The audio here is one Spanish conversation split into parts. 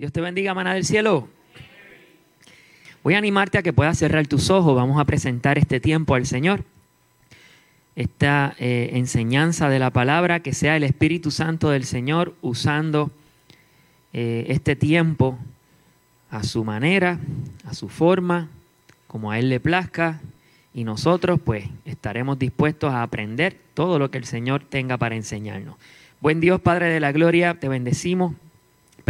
Dios te bendiga, maná del cielo. Voy a animarte a que puedas cerrar tus ojos. Vamos a presentar este tiempo al Señor. Esta eh, enseñanza de la palabra, que sea el Espíritu Santo del Señor usando eh, este tiempo a su manera, a su forma, como a Él le plazca. Y nosotros pues estaremos dispuestos a aprender todo lo que el Señor tenga para enseñarnos. Buen Dios, Padre de la Gloria, te bendecimos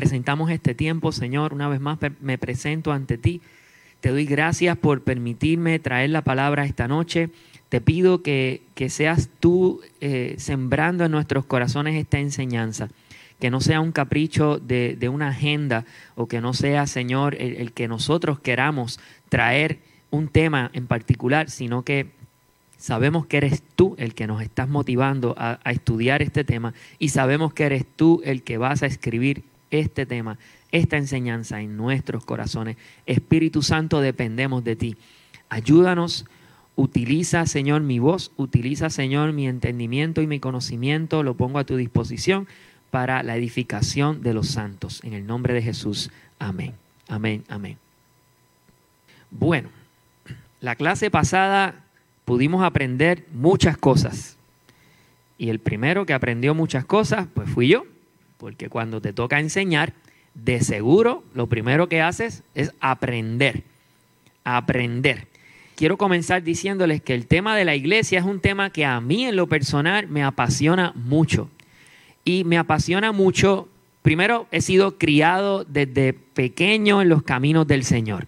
presentamos este tiempo, Señor. Una vez más me presento ante ti. Te doy gracias por permitirme traer la palabra esta noche. Te pido que, seas tú eh, sembrando en nuestros corazones esta enseñanza. Que no sea un capricho de, una agenda o que no sea, Señor, el, que nosotros queramos traer un tema en particular, sino que sabemos que eres tú el que nos estás motivando a, estudiar este tema y sabemos que eres tú el que vas a escribir este tema, esta enseñanza en nuestros corazones. Espíritu Santo, dependemos de ti. Ayúdanos, utiliza, Señor, mi voz, utiliza, Señor, mi entendimiento y mi conocimiento, lo pongo a tu disposición para la edificación de los santos. En el nombre de Jesús. Amén. Amén. Amén. Bueno, la clase pasada pudimos aprender muchas cosas. Y el primero que aprendió muchas cosas, pues fui yo. Porque cuando te toca enseñar, de seguro lo primero que haces es aprender. Aprender. Quiero comenzar diciéndoles que el tema de la iglesia es un tema que a mí en lo personal me apasiona mucho. Y me apasiona mucho, primero he sido criado desde pequeño en los caminos del Señor.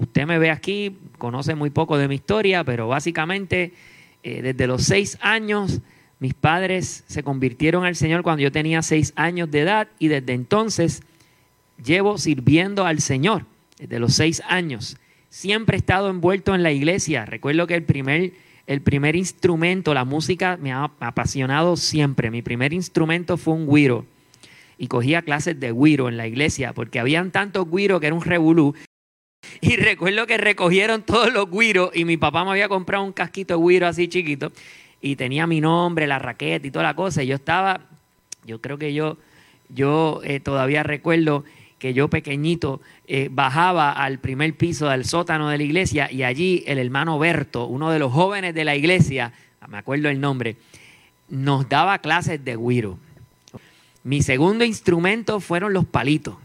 Usted me ve aquí, conoce muy poco de mi historia, pero básicamente eh, desde los seis años mis padres se convirtieron al Señor cuando yo tenía seis años de edad y desde entonces llevo sirviendo al Señor, desde los seis años. Siempre he estado envuelto en la iglesia. Recuerdo que el primer, el primer instrumento, la música, me ha apasionado siempre. Mi primer instrumento fue un guiro y cogía clases de guiro en la iglesia porque habían tantos guiros que era un revolú. Y recuerdo que recogieron todos los guiros y mi papá me había comprado un casquito de guiro así chiquito y tenía mi nombre, la raqueta y toda la cosa. Y yo estaba, yo creo que yo, yo eh, todavía recuerdo que yo pequeñito eh, bajaba al primer piso del sótano de la iglesia y allí el hermano Berto, uno de los jóvenes de la iglesia, me acuerdo el nombre, nos daba clases de guiro. Mi segundo instrumento fueron los palitos.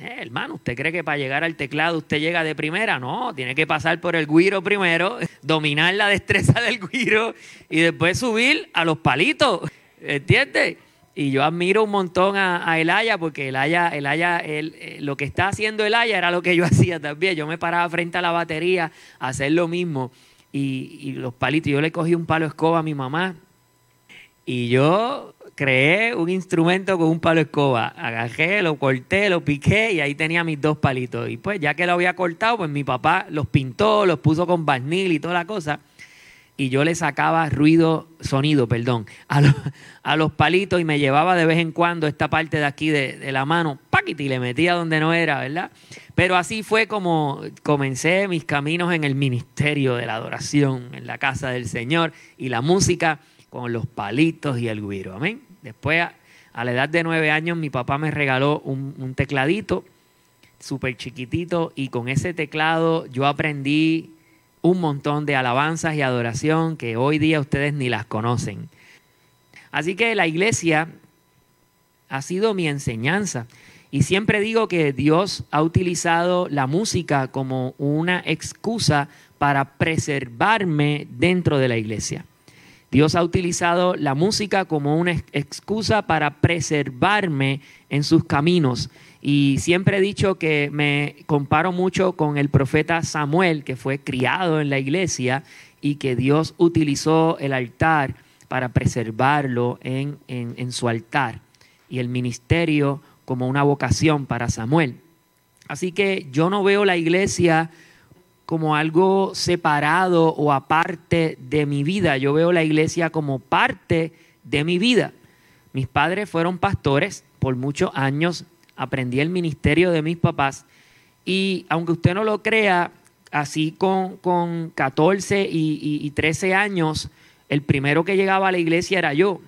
Eh, hermano, ¿usted cree que para llegar al teclado usted llega de primera? No, tiene que pasar por el guiro primero, dominar la destreza del guiro y después subir a los palitos. ¿Entiendes? Y yo admiro un montón a, Elaya porque Elaya, Elaya eh, lo que está haciendo Elaya era lo que yo hacía también. Yo me paraba frente a la batería a hacer lo mismo. Y, y los palitos, yo le cogí un palo escoba a mi mamá y yo creé un instrumento con un palo escoba. Agajé, lo corté, lo piqué y ahí tenía mis dos palitos. Y pues ya que lo había cortado, pues mi papá los pintó, los puso con barnil y toda la cosa. Y yo le sacaba ruido, sonido, perdón, a los, a los palitos y me llevaba de vez en cuando esta parte de aquí de, la mano, y le metía donde no era, ¿verdad? Pero así fue como comencé mis caminos en el ministerio de la adoración, en la casa del Señor y la música con los palitos y el guiro. Amén. Después, a, la edad de nueve años, mi papá me regaló un, tecladito súper chiquitito y con ese teclado yo aprendí un montón de alabanzas y adoración que hoy día ustedes ni las conocen. Así que la iglesia ha sido mi enseñanza. Y siempre digo que Dios ha utilizado la música como una excusa para preservarme dentro de la iglesia. Dios ha utilizado la música como una excusa para preservarme en sus caminos. Y siempre he dicho que me comparo mucho con el profeta Samuel, que fue criado en la iglesia y que Dios utilizó el altar para preservarlo en, en su altar y el ministerio como una vocación para Samuel. Así que yo no veo la iglesia como algo separado o aparte de mi vida. Yo veo la iglesia como parte de mi vida. Mis padres fueron pastores por muchos años, aprendí el ministerio de mis papás y aunque usted no lo crea, así con, con 14 y, y 13 años, el primero que llegaba a la iglesia era yo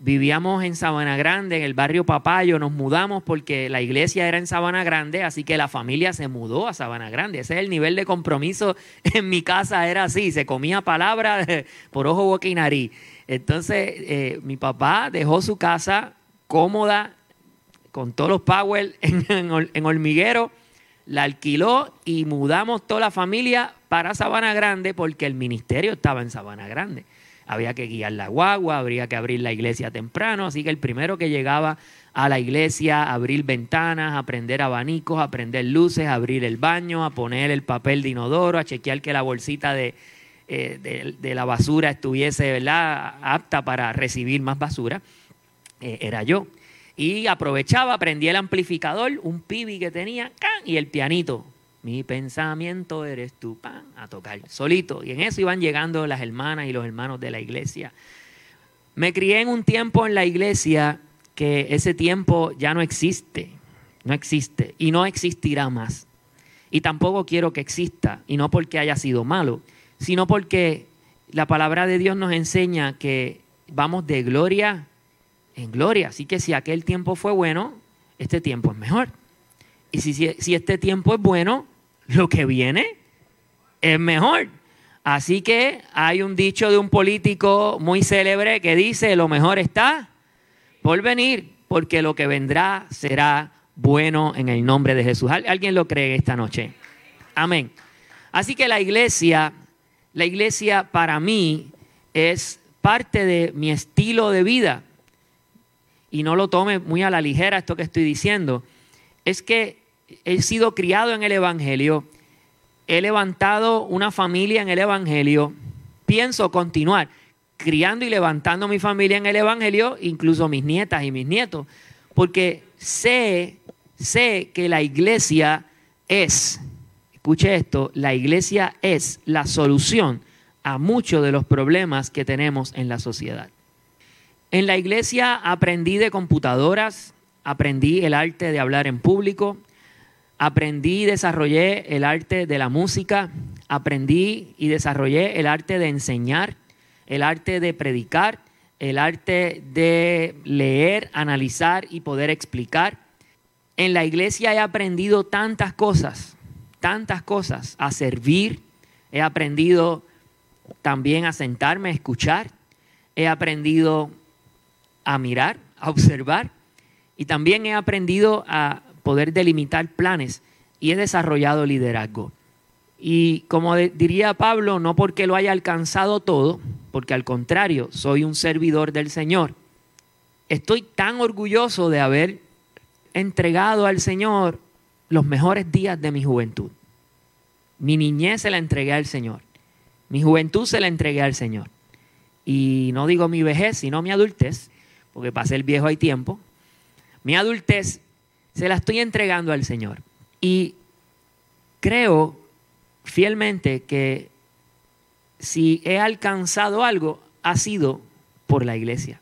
vivíamos en Sabana Grande, en el barrio Papayo, nos mudamos porque la iglesia era en Sabana Grande, así que la familia se mudó a Sabana Grande. Ese es el nivel de compromiso en mi casa, era así, se comía palabra por ojo, boca y nariz. Entonces, eh, mi papá dejó su casa cómoda, con todos los power en, en hormiguero, la alquiló y mudamos toda la familia para Sabana Grande porque el ministerio estaba en Sabana Grande había que guiar la guagua, habría que abrir la iglesia temprano, así que el primero que llegaba a la iglesia, abrir ventanas, a prender abanicos, a prender luces, abrir el baño, a poner el papel de inodoro, a chequear que la bolsita de, eh, la basura estuviese ¿verdad? apta para recibir más basura, eh, era yo. Y aprovechaba, prendía el amplificador, un pibi que tenía, y el pianito mi pensamiento eres tú, pan, a tocar solito. Y en eso iban llegando las hermanas y los hermanos de la iglesia. Me crié en un tiempo en la iglesia que ese tiempo ya no existe, no existe y no existirá más. Y tampoco quiero que exista, y no porque haya sido malo, sino porque la palabra de Dios nos enseña que vamos de gloria en gloria. Así que si aquel tiempo fue bueno, este tiempo es mejor. Y si, si, este tiempo es bueno, lo que viene es mejor. Así que hay un dicho de un político muy célebre que dice, lo mejor está por venir, porque lo que vendrá será bueno en el nombre de Jesús. ¿Alguien lo cree esta noche? Amén. Así que la iglesia, la iglesia para mí es parte de mi estilo de vida. Y no lo tome muy a la ligera esto que estoy diciendo. Es que he sido criado en el Evangelio, he levantado una familia en el Evangelio, pienso continuar criando y levantando mi familia en el Evangelio, incluso mis nietas y mis nietos, porque sé, sé que la iglesia es, escuche esto, la iglesia es la solución a muchos de los problemas que tenemos en la sociedad. En la iglesia aprendí de computadoras, aprendí el arte de hablar en público, aprendí y desarrollé el arte de la música, aprendí y desarrollé el arte de enseñar, el arte de predicar, el arte de leer, analizar y poder explicar. En la iglesia he aprendido tantas cosas, tantas cosas, a servir, he aprendido también a sentarme, a escuchar, he aprendido a mirar, a observar y también he aprendido a poder delimitar planes y he desarrollado liderazgo. Y como diría Pablo, no porque lo haya alcanzado todo, porque al contrario, soy un servidor del Señor. Estoy tan orgulloso de haber entregado al Señor los mejores días de mi juventud. Mi niñez se la entregué al Señor. Mi juventud se la entregué al Señor. Y no digo mi vejez, sino mi adultez, porque para ser viejo hay tiempo. Mi adultez se la estoy entregando al Señor. Y creo fielmente que si he alcanzado algo, ha sido por la iglesia.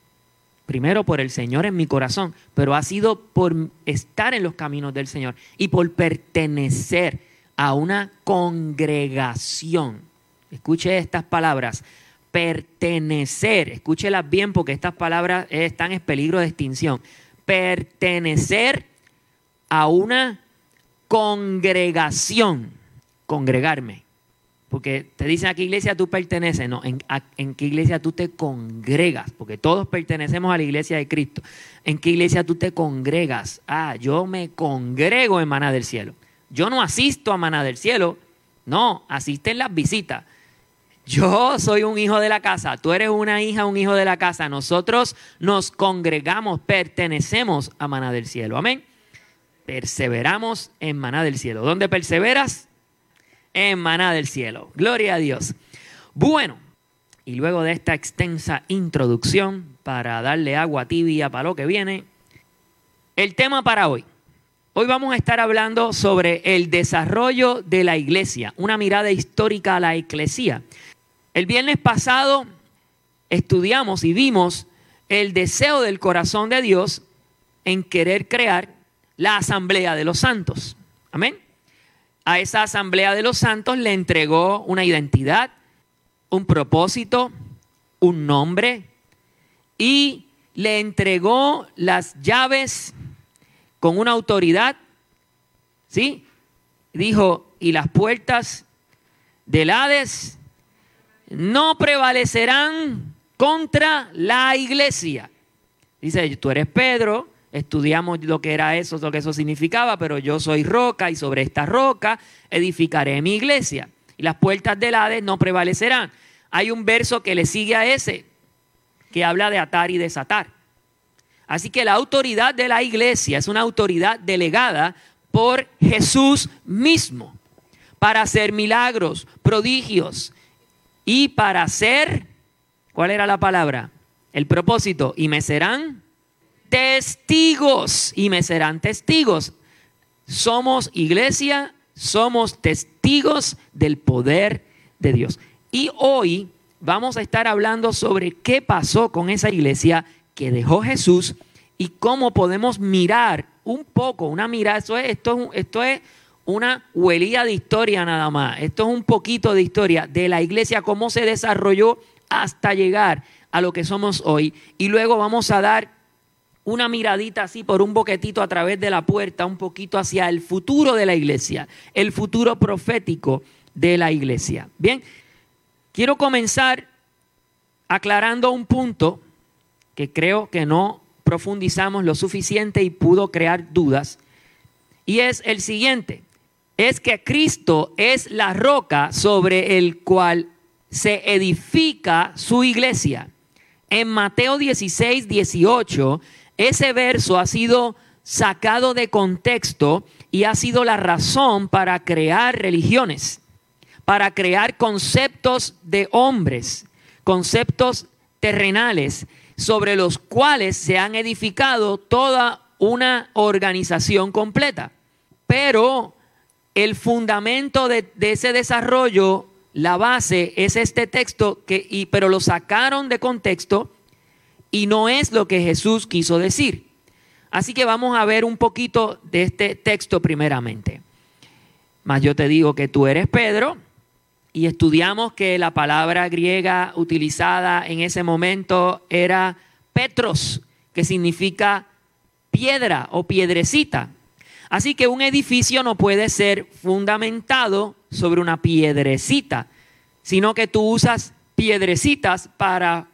Primero por el Señor en mi corazón, pero ha sido por estar en los caminos del Señor y por pertenecer a una congregación. Escuche estas palabras. Pertenecer, escúchelas bien porque estas palabras están en peligro de extinción. Pertenecer a una congregación, congregarme. Porque te dicen a qué iglesia tú perteneces, no, en, qué iglesia tú te congregas, porque todos pertenecemos a la iglesia de Cristo. ¿En qué iglesia tú te congregas? Ah, yo me congrego en Maná del Cielo. Yo no asisto a Maná del Cielo, no, asisten las visitas. Yo soy un hijo de la casa, tú eres una hija, un hijo de la casa. Nosotros nos congregamos, pertenecemos a Maná del Cielo. Amén perseveramos en maná del cielo. ¿Dónde perseveras? En maná del cielo. Gloria a Dios. Bueno, Y luego de esta extensa introducción para darle agua tibia para lo que viene, el tema para hoy. Hoy vamos a estar hablando sobre el desarrollo de la iglesia, una mirada histórica a la iglesia. El viernes pasado estudiamos y vimos el deseo del corazón de Dios en querer crear la asamblea de los santos. Amén. A esa asamblea de los santos le entregó una identidad, un propósito, un nombre y le entregó las llaves con una autoridad, ¿sí? Dijo, y las puertas del Hades no prevalecerán contra la iglesia. Dice, tú eres Pedro, estudiamos lo que era eso, lo que eso significaba, pero yo soy roca y sobre esta roca edificaré mi iglesia. Y las puertas del Hades no prevalecerán. Hay un verso que le sigue a ese, que habla de atar y desatar. Así que la autoridad de la iglesia es una autoridad delegada por Jesús mismo para hacer milagros, prodigios y para hacer, ¿cuál era la palabra? El propósito, y me serán testigos, y me serán testigos. Somos iglesia, somos testigos del poder de Dios. Y hoy vamos a estar hablando sobre qué pasó con esa iglesia que dejó Jesús y cómo podemos mirar un poco, una mirada, esto es, esto, esto es una huelía de historia nada más, esto es un poquito de historia de la iglesia, cómo se desarrolló hasta llegar a lo que somos hoy. Y luego vamos a dar una miradita así por un boquetito a través de la puerta, un poquito hacia el futuro de la iglesia, el futuro profético de la iglesia. Bien, quiero comenzar aclarando un punto que creo que no profundizamos lo suficiente y pudo crear dudas. Y es el siguiente, es que Cristo es la roca sobre el cual se edifica su iglesia. En Mateo 16, 18, ese verso ha sido sacado de contexto y ha sido la razón para crear religiones, para crear conceptos de hombres, conceptos terrenales sobre los cuales se han edificado toda una organización completa. Pero el fundamento de, ese desarrollo, la base, es este texto, que, y, pero lo sacaron de contexto y no es lo que Jesús quiso decir. Así que vamos a ver un poquito de este texto primeramente. Mas yo te digo que tú eres Pedro, y estudiamos que la palabra griega utilizada en ese momento era Petros, que significa piedra o piedrecita. Así que un edificio no puede ser fundamentado sobre una piedrecita, sino que tú usas piedrecitas para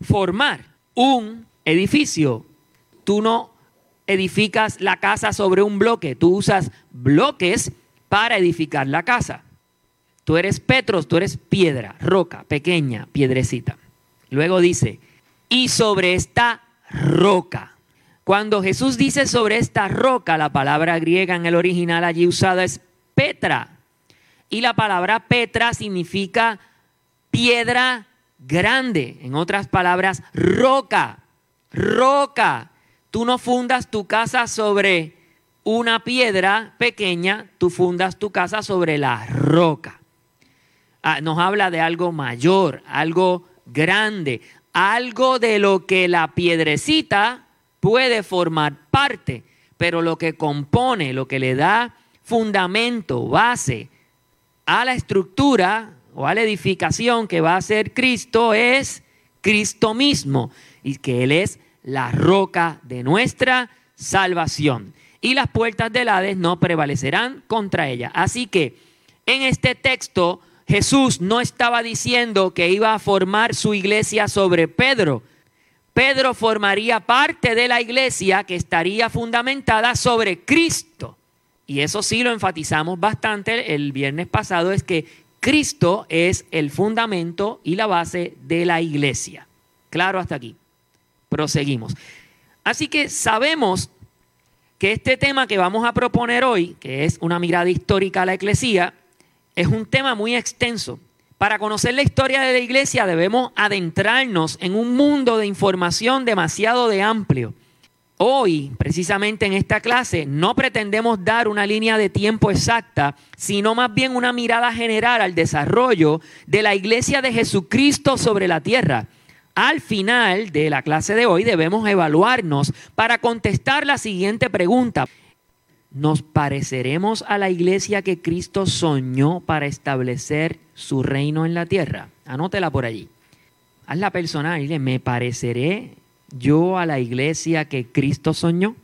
formar un edificio. Tú no edificas la casa sobre un bloque, tú usas bloques para edificar la casa. Tú eres Petros, tú eres piedra, roca, pequeña, piedrecita. Luego dice, y sobre esta roca. Cuando Jesús dice sobre esta roca, la palabra griega en el original allí usada es Petra. Y la palabra Petra significa piedra grande. En otras palabras, roca. Roca. Tú no fundas tu casa sobre una piedra pequeña, tú fundas tu casa sobre la roca. Ah, nos habla de algo mayor, algo grande, algo de lo que la piedrecita puede formar parte, pero lo que compone, lo que le da fundamento, base a la estructura o a la edificación que va a ser Cristo es Cristo mismo y que Él es la roca de nuestra salvación. Y las puertas del Hades no prevalecerán contra ella. Así que en este texto Jesús no estaba diciendo que iba a formar su iglesia sobre Pedro. Pedro formaría parte de la iglesia que estaría fundamentada sobre Cristo. Y eso sí lo enfatizamos bastante el viernes pasado, es que Cristo es el fundamento y la base de la iglesia. Claro hasta aquí. Proseguimos. Así que sabemos que este tema que vamos a proponer hoy, que es una mirada histórica a la iglesia, es un tema muy extenso. Para conocer la historia de la iglesia debemos adentrarnos en un mundo de información demasiado de amplio. Hoy, precisamente en esta clase, no pretendemos dar una línea de tiempo exacta, sino más bien una mirada general al desarrollo de la iglesia de Jesucristo sobre la tierra. Al final de la clase de hoy debemos evaluarnos para contestar la siguiente pregunta. ¿Nos pareceremos a la iglesia que Cristo soñó para establecer su reino en la tierra? Anótela por allí. Hazla personal dile, ¿me pareceré yo a la iglesia que Cristo soñó?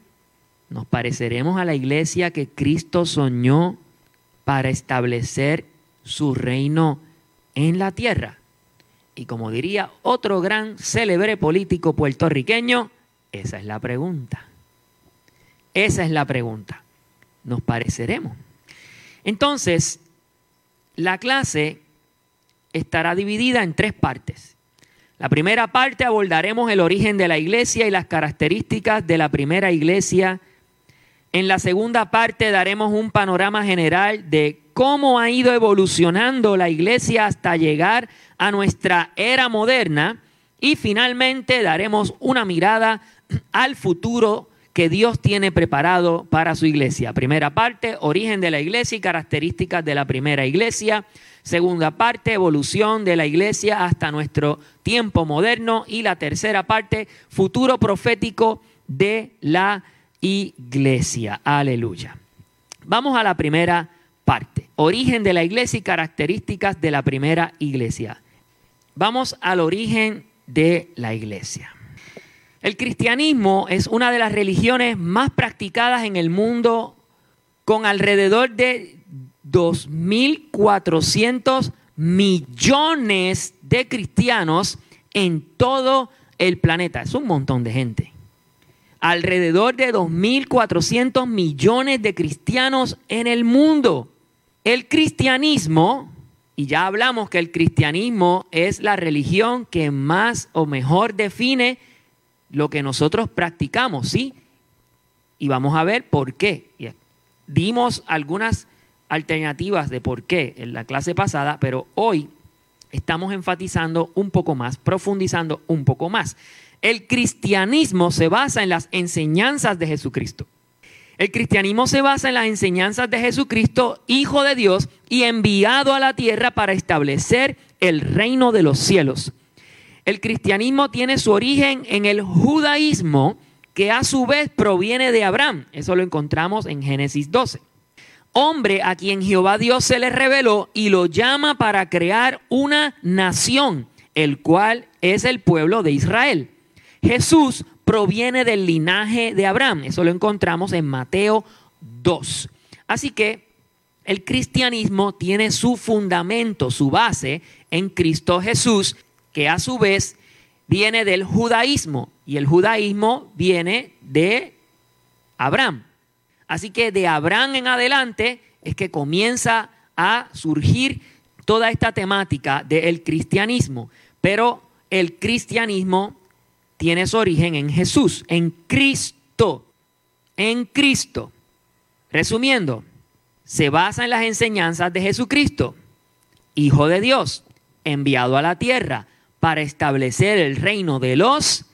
¿Nos pareceremos a la iglesia que Cristo soñó para establecer su reino en la tierra? Y como diría otro gran célebre político puertorriqueño, esa es la pregunta. Esa es la pregunta. ¿Nos pareceremos? Entonces, la clase estará dividida en tres partes. La primera parte abordaremos el origen de la iglesia y las características de la primera iglesia. En la segunda parte daremos un panorama general de cómo ha ido evolucionando la iglesia hasta llegar a nuestra era moderna. Y finalmente daremos una mirada al futuro que Dios tiene preparado para su iglesia. Primera parte, origen de la iglesia y características de la primera iglesia. Segunda parte, evolución de la iglesia hasta nuestro tiempo moderno. Y la tercera parte, futuro profético de la iglesia. Aleluya. Vamos a la primera parte. Origen de la iglesia y características de la primera iglesia. Vamos al origen de la iglesia. El cristianismo es una de las religiones más practicadas en el mundo con alrededor de 2.400 millones de cristianos en todo el planeta. Es un montón de gente. Alrededor de 2.400 millones de cristianos en el mundo. El cristianismo, y ya hablamos que el cristianismo es la religión que más o mejor define lo que nosotros practicamos, ¿sí? Y vamos a ver por qué. Dimos algunas alternativas de por qué en la clase pasada, pero hoy estamos enfatizando un poco más, profundizando un poco más. El cristianismo se basa en las enseñanzas de Jesucristo. El cristianismo se basa en las enseñanzas de Jesucristo, Hijo de Dios, y enviado a la tierra para establecer el reino de los cielos. El cristianismo tiene su origen en el judaísmo, que a su vez proviene de Abraham. Eso lo encontramos en Génesis 12 hombre a quien Jehová Dios se le reveló y lo llama para crear una nación, el cual es el pueblo de Israel. Jesús proviene del linaje de Abraham, eso lo encontramos en Mateo 2. Así que el cristianismo tiene su fundamento, su base en Cristo Jesús, que a su vez viene del judaísmo y el judaísmo viene de Abraham. Así que de Abraham en adelante es que comienza a surgir toda esta temática del cristianismo. Pero el cristianismo tiene su origen en Jesús, en Cristo, en Cristo. Resumiendo, se basa en las enseñanzas de Jesucristo, Hijo de Dios, enviado a la tierra para establecer el reino de los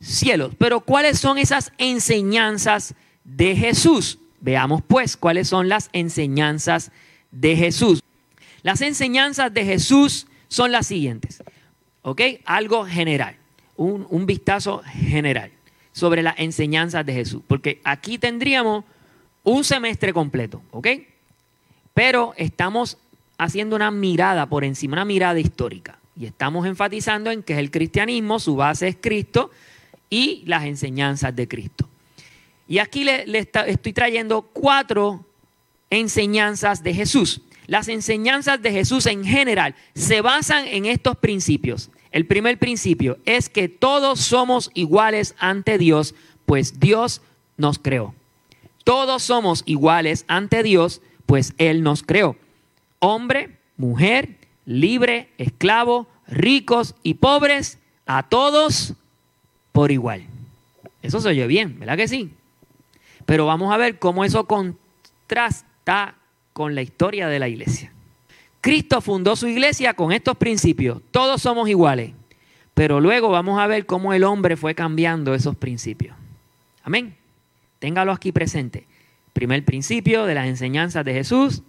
cielos. Pero ¿cuáles son esas enseñanzas de Jesús? Veamos pues cuáles son las enseñanzas de Jesús. Las enseñanzas de Jesús son las siguientes. ¿Ok? Algo general, un, vistazo general sobre las enseñanzas de Jesús. Porque aquí tendríamos un semestre completo. ¿Ok? Pero estamos haciendo una mirada por encima, una mirada histórica. Y estamos enfatizando en que es el cristianismo, su base es Cristo y las enseñanzas de Cristo. Y aquí le, estoy trayendo cuatro enseñanzas de Jesús. Las enseñanzas de Jesús en general se basan en estos principios. El primer principio es que todos somos iguales ante Dios, pues Dios nos creó. Todos somos iguales ante Dios, pues Él nos creó. Hombre, mujer, libre, esclavo, ricos y pobres, a todos por igual. Eso se oye bien, ¿verdad que sí? Pero vamos a ver cómo eso contrasta con la historia de la iglesia. Cristo fundó su iglesia con estos principios. Todos somos iguales. Pero luego vamos a ver cómo el hombre fue cambiando esos principios. Amén. Téngalo aquí presente. Primer principio de las enseñanzas de Jesús.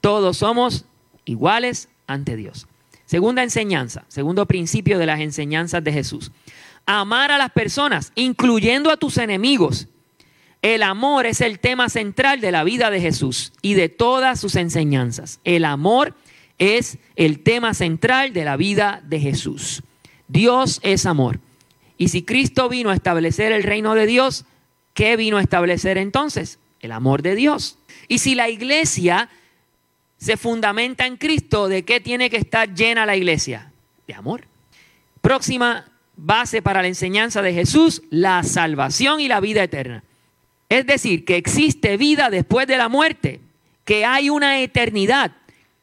Todos somos iguales ante Dios. Segunda enseñanza, segundo principio de las enseñanzas de Jesús. Amar a las personas, incluyendo a tus enemigos. El amor es el tema central de la vida de Jesús y de todas sus enseñanzas. El amor es el tema central de la vida de Jesús. Dios es amor. Y si Cristo vino a establecer el reino de Dios, ¿qué vino a establecer entonces? El amor de Dios. Y si la iglesia se fundamenta en Cristo, ¿de qué tiene que estar llena la iglesia? De amor. Próxima base para la enseñanza de Jesús, la salvación y la vida eterna. Es decir, que existe vida después de la muerte, que hay una eternidad.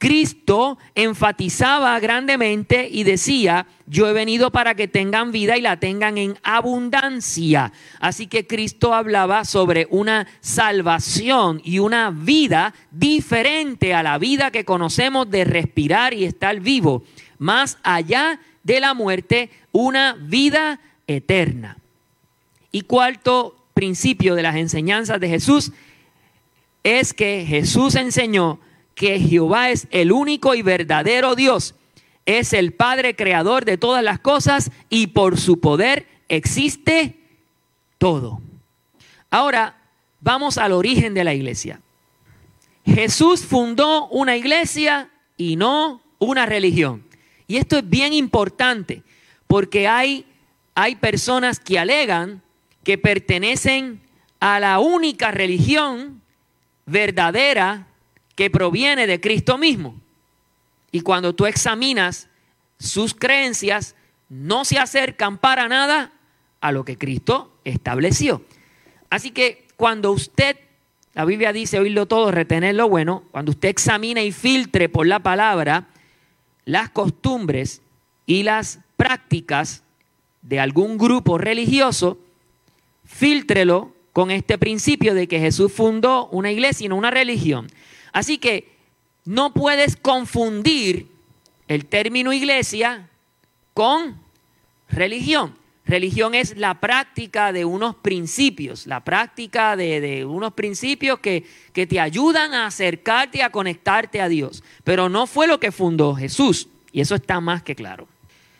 Cristo enfatizaba grandemente y decía, yo he venido para que tengan vida y la tengan en abundancia. Así que Cristo hablaba sobre una salvación y una vida diferente a la vida que conocemos de respirar y estar vivo. Más allá de la muerte, una vida eterna. Y cuarto principio de las enseñanzas de Jesús es que Jesús enseñó que Jehová es el único y verdadero Dios. Es el Padre creador de todas las cosas y por su poder existe todo. Ahora vamos al origen de la iglesia. Jesús fundó una iglesia y no una religión. Y esto es bien importante porque hay, hay personas que alegan que pertenecen a la única religión verdadera que proviene de Cristo mismo. Y cuando tú examinas sus creencias, no se acercan para nada a lo que Cristo estableció. Así que cuando usted, la Biblia dice oírlo todo, retener lo bueno, cuando usted examina y filtre por la palabra las costumbres y las prácticas de algún grupo religioso, filtrelo con este principio de que Jesús fundó una iglesia y no una religión. Así que no puedes confundir el término iglesia con religión. Religión es la práctica de unos principios, la práctica de, unos principios que, que te ayudan a acercarte, a conectarte a Dios. Pero no fue lo que fundó Jesús, y eso está más que claro.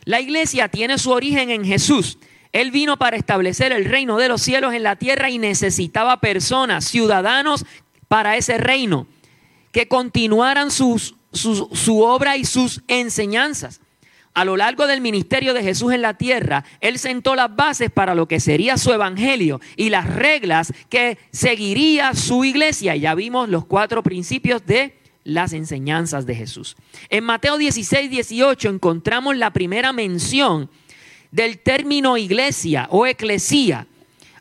La iglesia tiene su origen en Jesús. Él vino para establecer el reino de los cielos en la tierra y necesitaba personas, ciudadanos para ese reino que continuaran sus, su obra y sus enseñanzas. A lo largo del ministerio de Jesús en la tierra, Él sentó las bases para lo que sería su evangelio y las reglas que seguiría su iglesia. Ya vimos los cuatro principios de las enseñanzas de Jesús. En Mateo 16, 18 encontramos la primera mención del término iglesia o eclesía.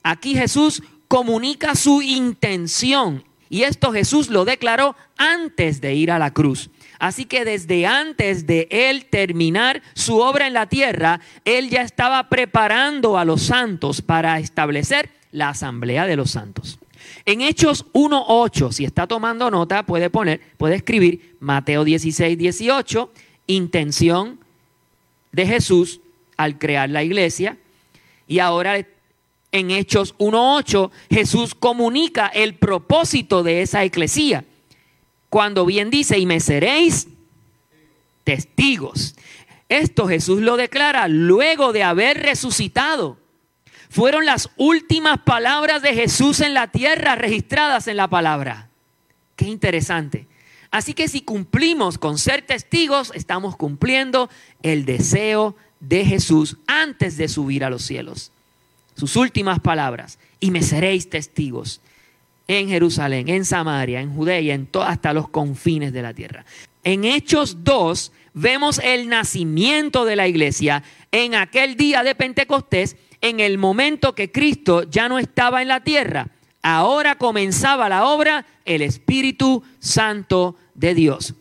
Aquí Jesús comunica su intención y esto Jesús lo declaró antes de ir a la cruz. Así que desde antes de él terminar su obra en la tierra, él ya estaba preparando a los santos para establecer la asamblea de los santos. En Hechos 1.8, si está tomando nota, puede poner, puede escribir Mateo 16, 18, intención de Jesús al crear la iglesia. Y ahora en Hechos 1.8, Jesús comunica el propósito de esa eclesía. Cuando bien dice, y me seréis testigos. Esto Jesús lo declara luego de haber resucitado. Fueron las últimas palabras de Jesús en la tierra registradas en la palabra. Qué interesante. Así que si cumplimos con ser testigos, estamos cumpliendo el deseo de Jesús antes de subir a los cielos sus últimas palabras, y me seréis testigos en Jerusalén, en Samaria, en Judea, en hasta los confines de la tierra. En Hechos 2 vemos el nacimiento de la iglesia en aquel día de Pentecostés, en el momento que Cristo ya no estaba en la tierra. Ahora comenzaba la obra el Espíritu Santo de Dios.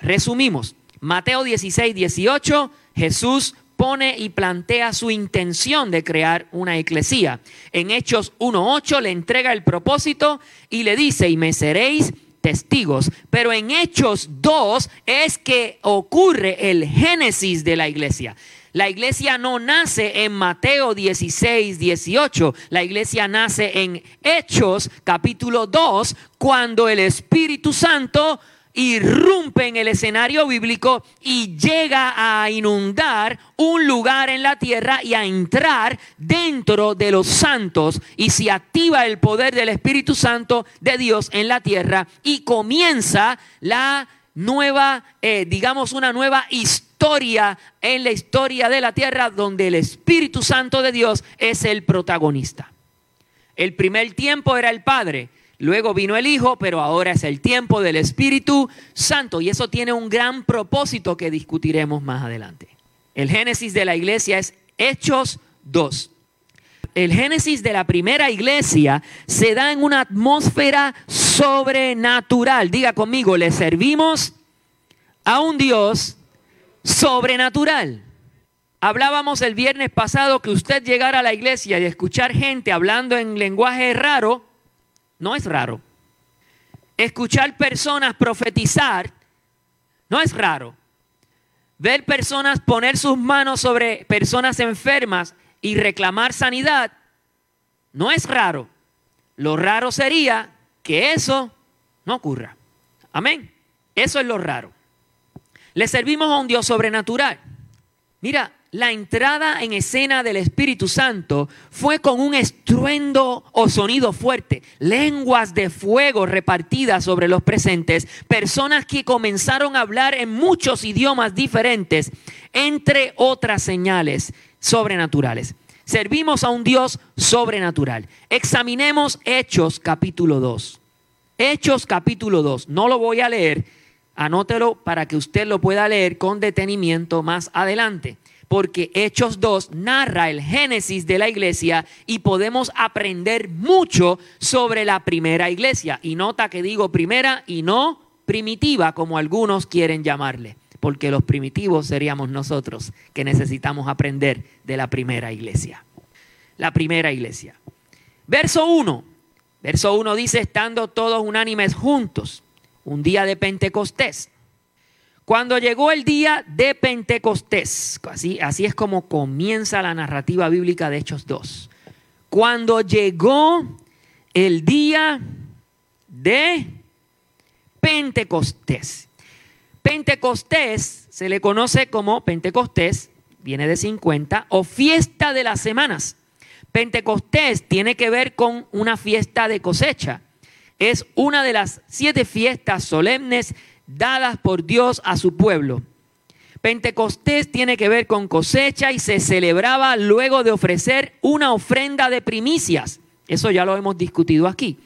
Resumimos, Mateo 16, 18, Jesús pone y plantea su intención de crear una iglesia. En Hechos 1.8 le entrega el propósito y le dice, y me seréis testigos. Pero en Hechos 2 es que ocurre el génesis de la iglesia. La iglesia no nace en Mateo 16, 18. La iglesia nace en Hechos capítulo 2, cuando el Espíritu Santo irrumpe en el escenario bíblico y llega a inundar un lugar en la tierra y a entrar dentro de los santos y se activa el poder del Espíritu Santo de Dios en la tierra y comienza la nueva, eh, digamos, una nueva historia en la historia de la tierra donde el Espíritu Santo de Dios es el protagonista. El primer tiempo era el Padre, Luego vino el Hijo, pero ahora es el tiempo del Espíritu Santo y eso tiene un gran propósito que discutiremos más adelante. El génesis de la iglesia es Hechos 2. El génesis de la primera iglesia se da en una atmósfera sobrenatural. Diga conmigo, le servimos a un Dios sobrenatural. Hablábamos el viernes pasado que usted llegara a la iglesia y escuchar gente hablando en lenguaje raro, no es raro. Escuchar personas profetizar no es raro. Ver personas poner sus manos sobre personas enfermas y reclamar sanidad no es raro. Lo raro sería que eso no ocurra. Amén. Eso es lo raro. Le servimos a un Dios sobrenatural. Mira, la entrada en escena del Espíritu Santo fue con un estruendo o sonido fuerte, lenguas de fuego repartidas sobre los presentes, personas que comenzaron a hablar en muchos idiomas diferentes, entre otras señales sobrenaturales. Servimos a un Dios sobrenatural. Examinemos Hechos capítulo 2. Hechos capítulo 2. No lo voy a leer, anótelo para que usted lo pueda leer con detenimiento más adelante porque Hechos 2 narra el génesis de la iglesia y podemos aprender mucho sobre la primera iglesia. Y nota que digo primera y no primitiva, como algunos quieren llamarle, porque los primitivos seríamos nosotros que necesitamos aprender de la primera iglesia. La primera iglesia. Verso 1. Verso 1 dice, estando todos unánimes juntos, un día de Pentecostés. Cuando llegó el día de Pentecostés, así, así es como comienza la narrativa bíblica de Hechos 2. Cuando llegó el día de Pentecostés. Pentecostés se le conoce como Pentecostés, viene de 50, o fiesta de las semanas. Pentecostés tiene que ver con una fiesta de cosecha. Es una de las siete fiestas solemnes dadas por Dios a su pueblo. Pentecostés tiene que ver con cosecha y se celebraba luego de ofrecer una ofrenda de primicias. Eso ya lo hemos discutido aquí.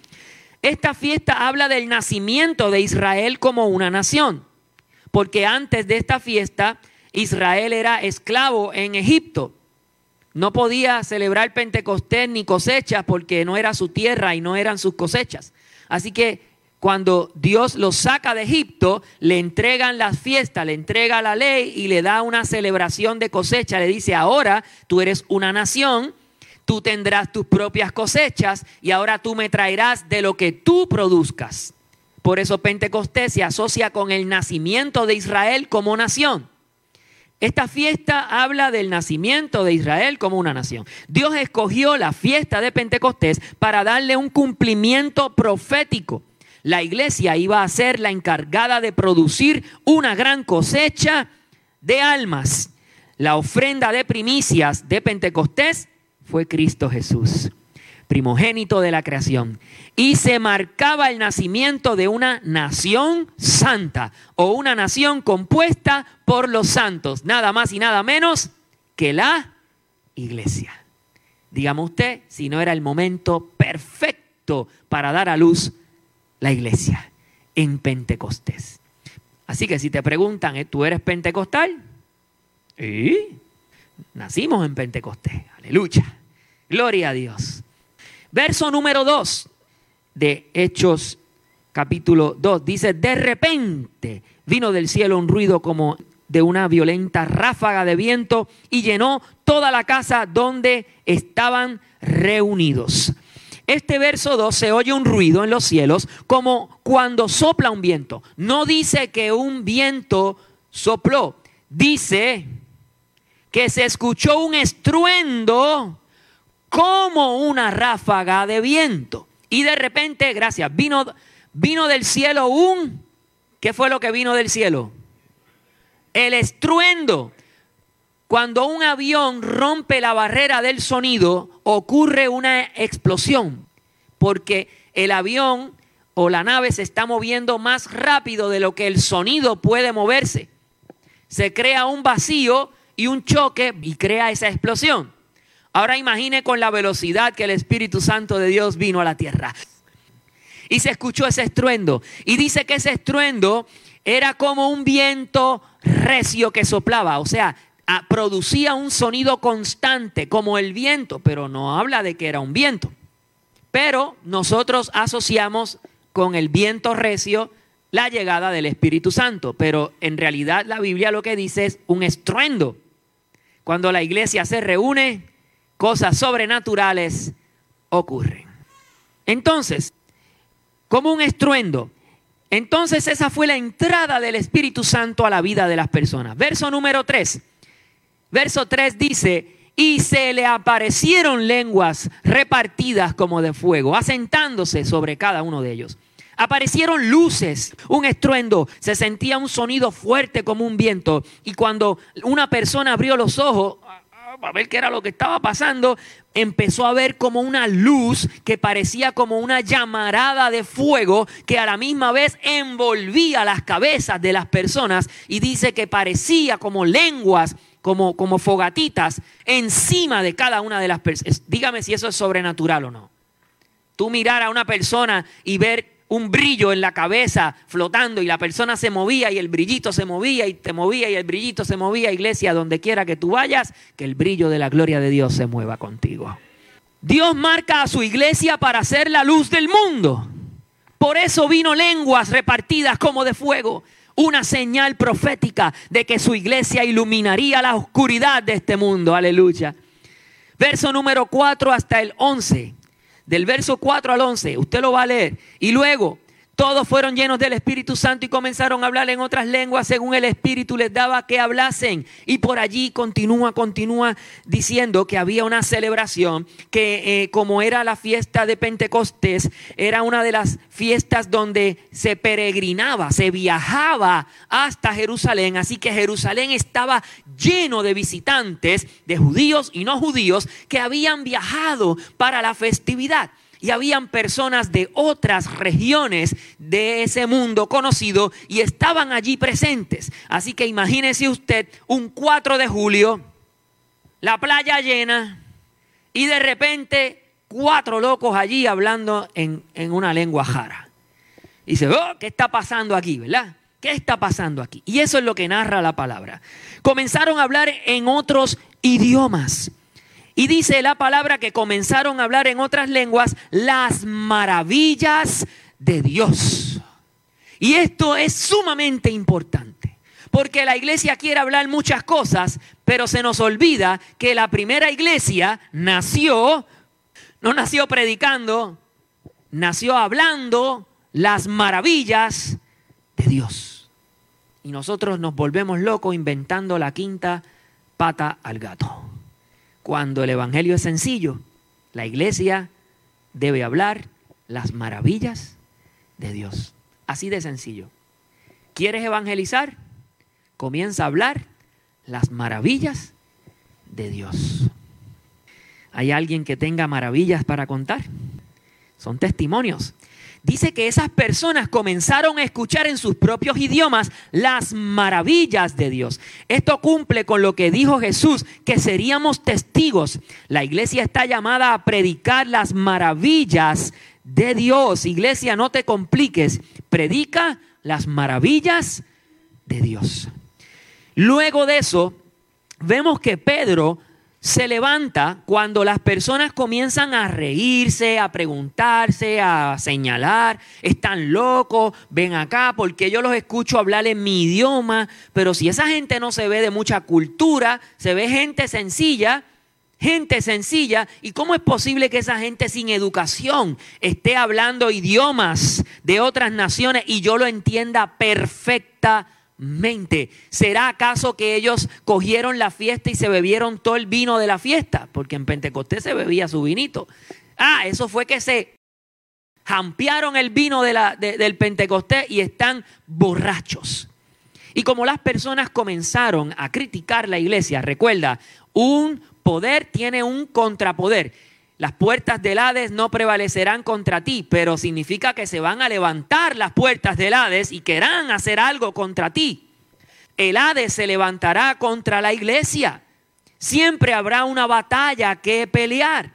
Esta fiesta habla del nacimiento de Israel como una nación, porque antes de esta fiesta Israel era esclavo en Egipto. No podía celebrar Pentecostés ni cosechas porque no era su tierra y no eran sus cosechas. Así que cuando Dios los saca de Egipto, le entregan las fiestas, le entrega la ley y le da una celebración de cosecha. Le dice, ahora tú eres una nación, tú tendrás tus propias cosechas y ahora tú me traerás de lo que tú produzcas. Por eso Pentecostés se asocia con el nacimiento de Israel como nación. Esta fiesta habla del nacimiento de Israel como una nación. Dios escogió la fiesta de Pentecostés para darle un cumplimiento profético la iglesia iba a ser la encargada de producir una gran cosecha de almas. La ofrenda de primicias de Pentecostés fue Cristo Jesús, primogénito de la creación. Y se marcaba el nacimiento de una nación santa o una nación compuesta por los santos, nada más y nada menos que la iglesia. Dígame usted si no era el momento perfecto para dar a luz la iglesia en Pentecostés. Así que si te preguntan, ¿eh, ¿tú eres pentecostal? ¿Y? Nacimos en Pentecostés. Aleluya. Gloria a Dios. Verso número 2 de Hechos capítulo 2 dice, de repente vino del cielo un ruido como de una violenta ráfaga de viento y llenó toda la casa donde estaban reunidos. Este verso 2 se oye un ruido en los cielos como cuando sopla un viento. No dice que un viento sopló, dice que se escuchó un estruendo como una ráfaga de viento. Y de repente, gracias, vino, vino del cielo un... ¿Qué fue lo que vino del cielo? El estruendo. Cuando un avión rompe la barrera del sonido, ocurre una explosión, porque el avión o la nave se está moviendo más rápido de lo que el sonido puede moverse. Se crea un vacío y un choque y crea esa explosión. Ahora imagine con la velocidad que el Espíritu Santo de Dios vino a la tierra. Y se escuchó ese estruendo. Y dice que ese estruendo era como un viento recio que soplaba. O sea, producía un sonido constante como el viento, pero no habla de que era un viento. Pero nosotros asociamos con el viento recio la llegada del Espíritu Santo, pero en realidad la Biblia lo que dice es un estruendo. Cuando la iglesia se reúne, cosas sobrenaturales ocurren. Entonces, como un estruendo, entonces esa fue la entrada del Espíritu Santo a la vida de las personas. Verso número 3. Verso 3 dice, y se le aparecieron lenguas repartidas como de fuego, asentándose sobre cada uno de ellos. Aparecieron luces, un estruendo, se sentía un sonido fuerte como un viento. Y cuando una persona abrió los ojos, a ver qué era lo que estaba pasando, empezó a ver como una luz que parecía como una llamarada de fuego que a la misma vez envolvía las cabezas de las personas y dice que parecía como lenguas como, como fogatitas encima de cada una de las personas. Dígame si eso es sobrenatural o no. Tú mirar a una persona y ver un brillo en la cabeza flotando y la persona se movía y el brillito se movía y te movía y el brillito se movía, iglesia, donde quiera que tú vayas, que el brillo de la gloria de Dios se mueva contigo. Dios marca a su iglesia para ser la luz del mundo. Por eso vino lenguas repartidas como de fuego una señal profética de que su iglesia iluminaría la oscuridad de este mundo. Aleluya. Verso número 4 hasta el 11. Del verso 4 al 11, usted lo va a leer. Y luego todos fueron llenos del Espíritu Santo y comenzaron a hablar en otras lenguas según el Espíritu les daba que hablasen. Y por allí continúa, continúa diciendo que había una celebración que eh, como era la fiesta de Pentecostés, era una de las fiestas donde se peregrinaba, se viajaba hasta Jerusalén. Así que Jerusalén estaba lleno de visitantes, de judíos y no judíos, que habían viajado para la festividad y habían personas de otras regiones de ese mundo conocido y estaban allí presentes. Así que imagínese usted un 4 de julio, la playa llena y de repente cuatro locos allí hablando en, una lengua jara. Y dice, oh, ¿qué está pasando aquí, verdad? ¿Qué está pasando aquí? Y eso es lo que narra la palabra. Comenzaron a hablar en otros idiomas y dice la palabra que comenzaron a hablar en otras lenguas las maravillas de Dios. Y esto es sumamente importante, porque la iglesia quiere hablar muchas cosas, pero se nos olvida que la primera iglesia nació, no nació predicando, nació hablando las maravillas de Dios. Y nosotros nos volvemos locos inventando la quinta pata al gato cuando el Evangelio es sencillo. La iglesia debe hablar las maravillas de Dios. Así de sencillo. ¿Quieres evangelizar? Comienza a hablar las maravillas de Dios. ¿Hay alguien que tenga maravillas para contar? Son testimonios dice que esas personas comenzaron a escuchar en sus propios idiomas las maravillas de Dios. Esto cumple con lo que dijo Jesús, que seríamos testigos. La iglesia está llamada a predicar las maravillas de Dios. Iglesia, no te compliques, predica las maravillas de Dios. Luego de eso, vemos que Pedro se levanta cuando las personas comienzan a reírse, a preguntarse, a señalar, están locos, ven acá, porque yo los escucho hablar en mi idioma, pero si esa gente no se ve de mucha cultura, se ve gente sencilla, gente sencilla. ¿Y cómo es posible que esa gente sin educación esté hablando idiomas de otras naciones y yo lo entienda perfectamente? ¿Será acaso que ellos cogieron la fiesta y se bebieron todo el vino de la fiesta? Porque en Pentecostés se bebía su vinito. Ah, eso fue que se jampearon el vino del Pentecostés y están borrachos. Y como las personas comenzaron a criticar la iglesia, recuerda, un poder tiene un contrapoder. Las puertas del Hades no prevalecerán contra ti, pero significa que se van a levantar las puertas del Hades y querrán hacer algo contra ti. El Hades se levantará contra la iglesia. Siempre habrá una batalla que pelear.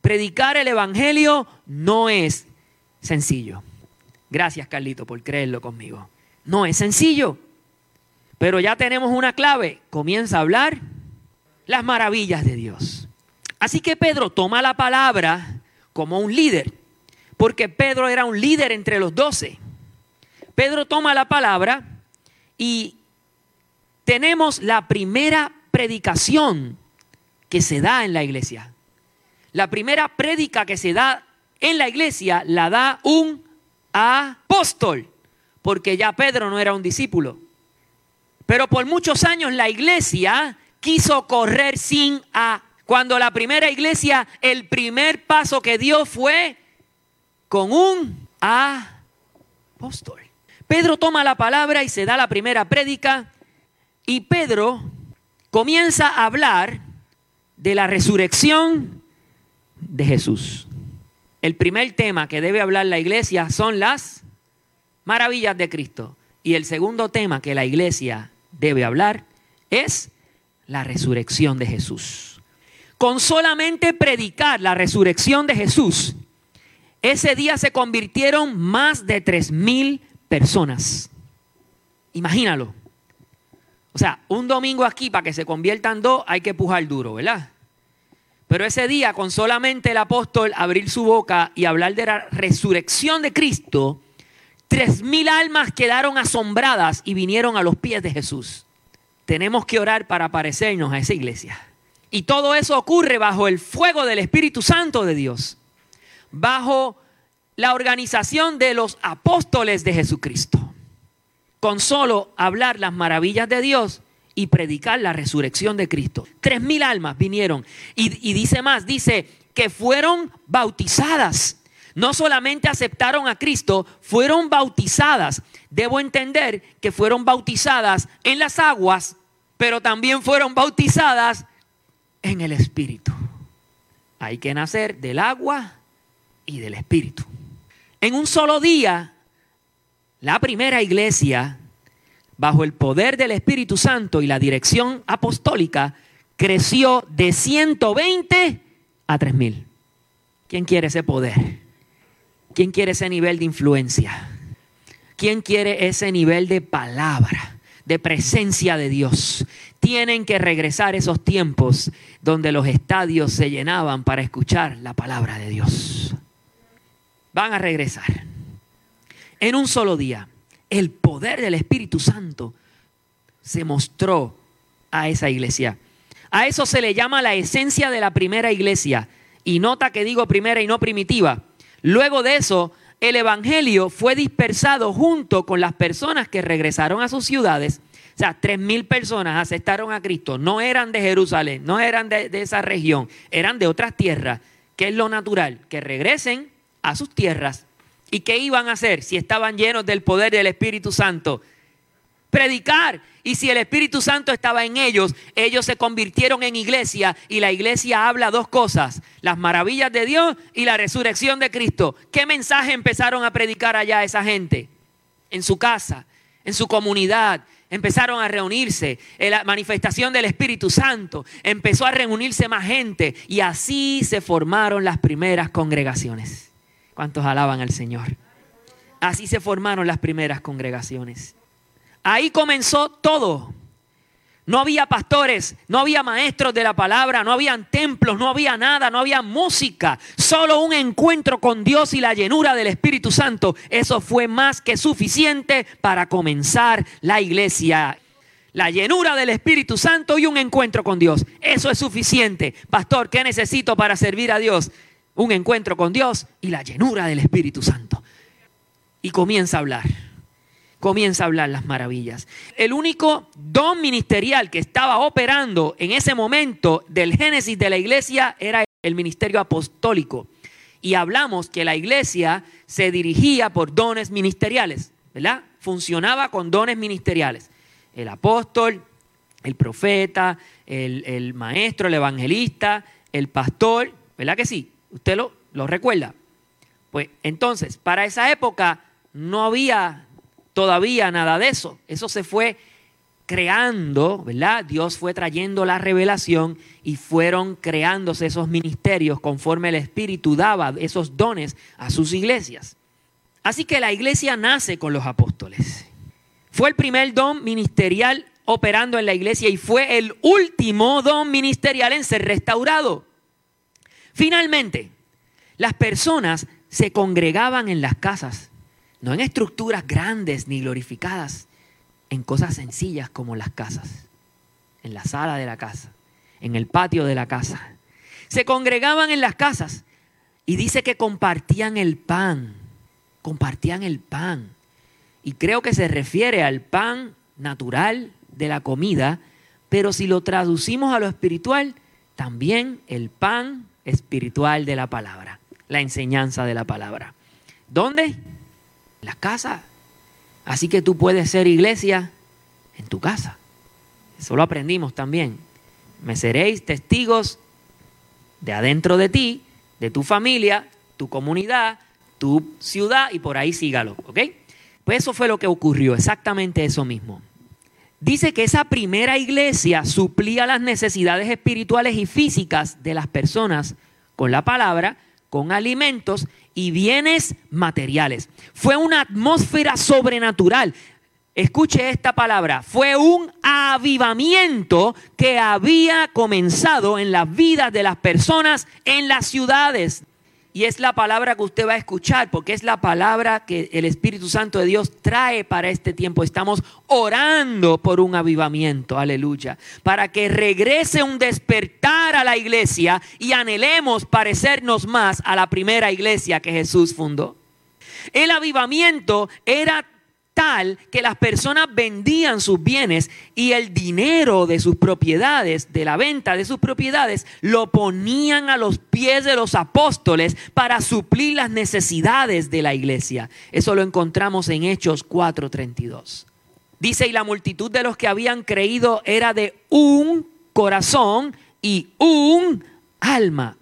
Predicar el Evangelio no es sencillo. Gracias, Carlito, por creerlo conmigo. No es sencillo. Pero ya tenemos una clave. Comienza a hablar las maravillas de Dios. Así que Pedro toma la palabra como un líder, porque Pedro era un líder entre los doce. Pedro toma la palabra y tenemos la primera predicación que se da en la iglesia. La primera prédica que se da en la iglesia la da un apóstol, porque ya Pedro no era un discípulo. Pero por muchos años la iglesia quiso correr sin a. Cuando la primera iglesia, el primer paso que dio fue con un apóstol. Pedro toma la palabra y se da la primera prédica y Pedro comienza a hablar de la resurrección de Jesús. El primer tema que debe hablar la iglesia son las maravillas de Cristo. Y el segundo tema que la iglesia debe hablar es la resurrección de Jesús. Con solamente predicar la resurrección de Jesús, ese día se convirtieron más de tres mil personas. Imagínalo. O sea, un domingo aquí para que se conviertan dos hay que pujar duro, ¿verdad? Pero ese día, con solamente el apóstol abrir su boca y hablar de la resurrección de Cristo, tres mil almas quedaron asombradas y vinieron a los pies de Jesús tenemos que orar para parecernos a esa iglesia. Y todo eso ocurre bajo el fuego del Espíritu Santo de Dios, bajo la organización de los apóstoles de Jesucristo. Con solo hablar las maravillas de Dios y predicar la resurrección de Cristo. Tres mil almas vinieron. Y, y dice más, dice que fueron bautizadas. No solamente aceptaron a Cristo, fueron bautizadas. Debo entender que fueron bautizadas en las aguas pero también fueron bautizadas en el Espíritu. Hay que nacer del agua y del Espíritu. En un solo día, la primera iglesia, bajo el poder del Espíritu Santo y la dirección apostólica, creció de 120 a 3000. ¿Quién quiere ese poder? ¿Quién quiere ese nivel de influencia? ¿Quién quiere ese nivel de palabra? de presencia de Dios. Tienen que regresar esos tiempos donde los estadios se llenaban para escuchar la palabra de Dios. Van a regresar. En un solo día, el poder del Espíritu Santo se mostró a esa iglesia. A eso se le llama la esencia de la primera iglesia. Y nota que digo primera y no primitiva. Luego de eso, el Evangelio fue dispersado junto con las personas que regresaron a sus ciudades. Sea, tres mil personas aceptaron a Cristo. No eran de Jerusalén, no eran de, de esa región, eran de otras tierras. ¿Qué es lo natural? Que regresen a sus tierras. ¿Y qué iban a hacer si estaban llenos del poder del Espíritu Santo? predicar. Y si el Espíritu Santo estaba en ellos, ellos se convirtieron en iglesia y la iglesia habla dos cosas, las maravillas de Dios y la resurrección de Cristo. ¿Qué mensaje empezaron a predicar allá esa gente? En su casa, en su comunidad. Empezaron a reunirse, en la manifestación del Espíritu Santo, empezó a reunirse más gente y así se formaron las primeras congregaciones. ¿Cuántos alaban al Señor? Así se formaron las primeras congregaciones. Ahí comenzó todo. No había pastores, no había maestros de la palabra, no habían templos, no había nada, no había música, solo un encuentro con Dios y la llenura del Espíritu Santo. Eso fue más que suficiente para comenzar la iglesia. la llenura del Espíritu Santo y un encuentro con Dios. Eso es suficiente. Pastor, ¿qué necesito para servir a Dios? Un encuentro con Dios y la llenura del Espíritu Santo. Y comienza a hablar. Comienza a hablar las maravillas. El único don ministerial que estaba operando en ese momento del génesis de la iglesia era el ministerio apostólico. Y hablamos que la iglesia se dirigía por dones ministeriales, ¿verdad? Funcionaba con dones ministeriales el apóstol, el profeta, el, maestro, el evangelista, el pastor, ¿verdad que sí? ¿Usted lo, lo recuerda? Pues entonces, para esa época no había todavía nada de eso. Eso se fue creando, ¿verdad? Dios fue trayendo la revelación y fueron creándose esos ministerios conforme el Espíritu daba esos dones a sus iglesias. Así que la iglesia nace con los apóstoles. Fue el primer don ministerial operando en la iglesia y fue el último don ministerial en ser restaurado. Finalmente, las personas se congregaban en las casas, no en estructuras grandes ni glorificadas, en cosas sencillas como las casas, en la sala de la casa, en el patio de la casa. Se congregaban en las casas y dice que compartían el pan, compartían el pan. Y creo que se refiere al pan natural de la comida, pero si lo traducimos a lo espiritual, también el pan espiritual de la palabra, la enseñanza de la palabra. ¿Dónde? La casa. Así que tú puedes ser iglesia en tu casa. Eso lo aprendimos también. Me seréis testigos de adentro de ti, de tu familia, tu comunidad, tu ciudad y por ahí sígalo, ¿ok? Pues eso fue lo que ocurrió, exactamente eso mismo. Dice que esa primera iglesia suplía las necesidades espirituales y físicas de las personas con la palabra, con alimentos y bienes materiales. Fue una atmósfera sobrenatural. Escuche esta palabra, fue un avivamiento que había comenzado en las vidas de las personas en las ciudades y es la palabra que usted va a escuchar, porque es la palabra que el Espíritu Santo de Dios trae para este tiempo. Estamos orando por un avivamiento, aleluya, para que regrese un despertar a la iglesia y anhelemos parecernos más a la primera iglesia que Jesús fundó. El avivamiento era que las personas vendían sus bienes y el dinero de sus propiedades, de la venta de sus propiedades, lo ponían a los pies de los apóstoles para suplir las necesidades de la iglesia. Eso lo encontramos en Hechos 4:32. Dice, y la multitud de los que habían creído era de un corazón y un alma.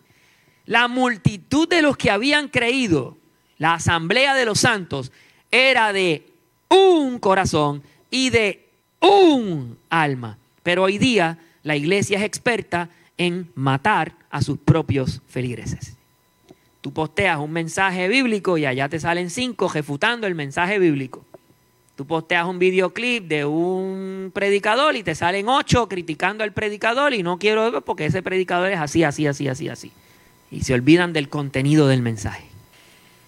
La multitud de los que habían creído, la asamblea de los santos, era de un corazón y de un alma. Pero hoy día la iglesia es experta en matar a sus propios feligreses. Tú posteas un mensaje bíblico y allá te salen cinco refutando el mensaje bíblico. Tú posteas un videoclip de un predicador y te salen ocho criticando al predicador y no quiero ver porque ese predicador es así, así, así, así, así. Y se olvidan del contenido del mensaje.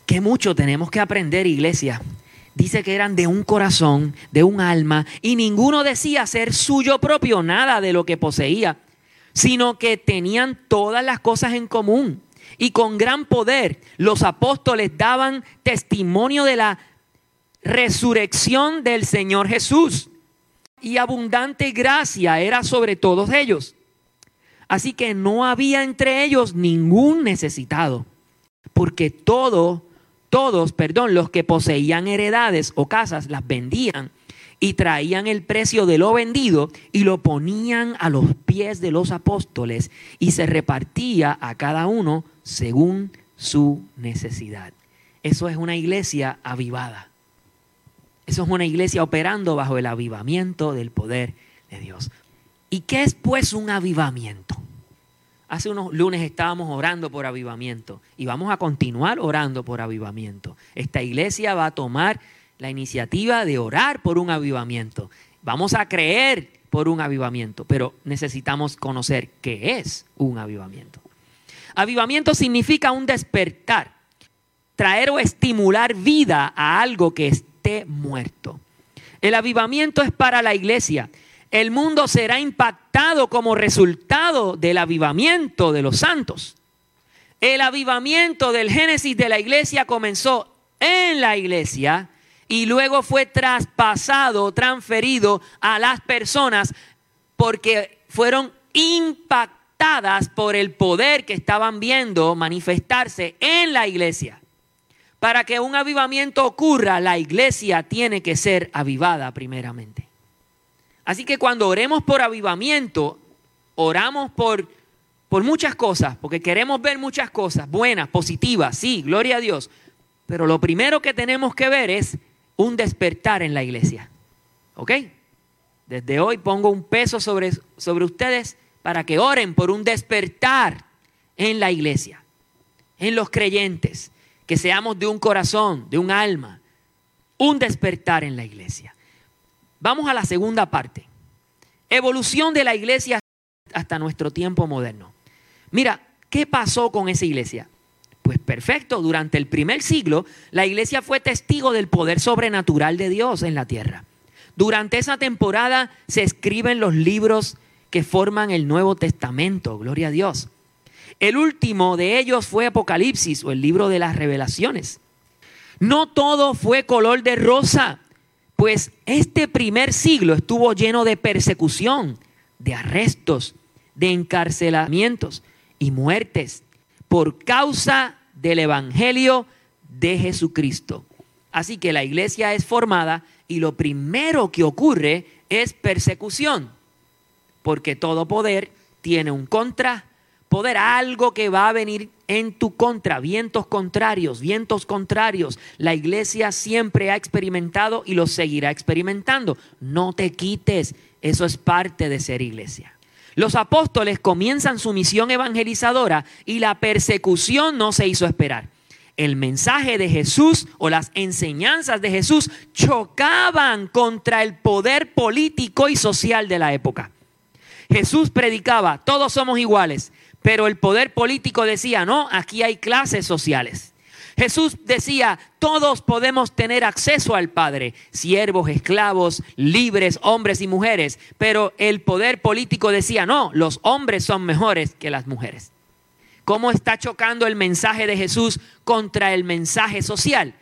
Qué mucho tenemos que aprender, iglesia, dice que eran de un corazón, de un alma, y ninguno decía ser suyo propio nada de lo que poseía, sino que tenían todas las cosas en común. Y con gran poder los apóstoles daban testimonio de la resurrección del Señor Jesús. Y abundante gracia era sobre todos ellos. Así que no había entre ellos ningún necesitado, porque todo todos, perdón, los que poseían heredades o casas las vendían y traían el precio de lo vendido y lo ponían a los pies de los apóstoles y se repartía a cada uno según su necesidad. Eso es una iglesia avivada. Eso es una iglesia operando bajo el avivamiento del poder de Dios. ¿Y qué es pues un avivamiento? Hace unos lunes estábamos orando por avivamiento y vamos a continuar orando por avivamiento. Esta iglesia va a tomar la iniciativa de orar por un avivamiento. Vamos a creer por un avivamiento, pero necesitamos conocer qué es un avivamiento. Avivamiento significa un despertar, traer o estimular vida a algo que esté muerto. El avivamiento es para la iglesia el mundo será impactado como resultado del avivamiento de los santos. El avivamiento del Génesis de la iglesia comenzó en la iglesia y luego fue traspasado, transferido a las personas porque fueron impactadas por el poder que estaban viendo manifestarse en la iglesia. Para que un avivamiento ocurra, la iglesia tiene que ser avivada primeramente. Así que cuando oremos por avivamiento, oramos por, por muchas cosas, porque queremos ver muchas cosas buenas, positivas, sí, gloria a Dios. Pero lo primero que tenemos que ver es un despertar en la iglesia. ¿Ok? Desde hoy pongo un peso sobre, sobre ustedes para que oren por un despertar en la iglesia, en los creyentes, que seamos de un corazón, de un alma, un despertar en la iglesia. Vamos a la segunda parte. Evolución de la iglesia hasta nuestro tiempo moderno. Mira, ¿qué pasó con esa iglesia? Pues perfecto, durante el primer siglo la iglesia fue testigo del poder sobrenatural de Dios en la tierra. Durante esa temporada se escriben los libros que forman el Nuevo Testamento, gloria a Dios. El último de ellos fue Apocalipsis o el libro de las revelaciones. No todo fue color de rosa. Pues este primer siglo estuvo lleno de persecución, de arrestos, de encarcelamientos y muertes por causa del Evangelio de Jesucristo. Así que la iglesia es formada y lo primero que ocurre es persecución, porque todo poder tiene un contra poder, algo que va a venir en tu contra, vientos contrarios, vientos contrarios. La iglesia siempre ha experimentado y lo seguirá experimentando. No te quites, eso es parte de ser iglesia. Los apóstoles comienzan su misión evangelizadora y la persecución no se hizo esperar. El mensaje de Jesús o las enseñanzas de Jesús chocaban contra el poder político y social de la época. Jesús predicaba, todos somos iguales, pero el poder político decía, no, aquí hay clases sociales. Jesús decía, todos podemos tener acceso al Padre, siervos, esclavos, libres, hombres y mujeres, pero el poder político decía, no, los hombres son mejores que las mujeres. ¿Cómo está chocando el mensaje de Jesús contra el mensaje social?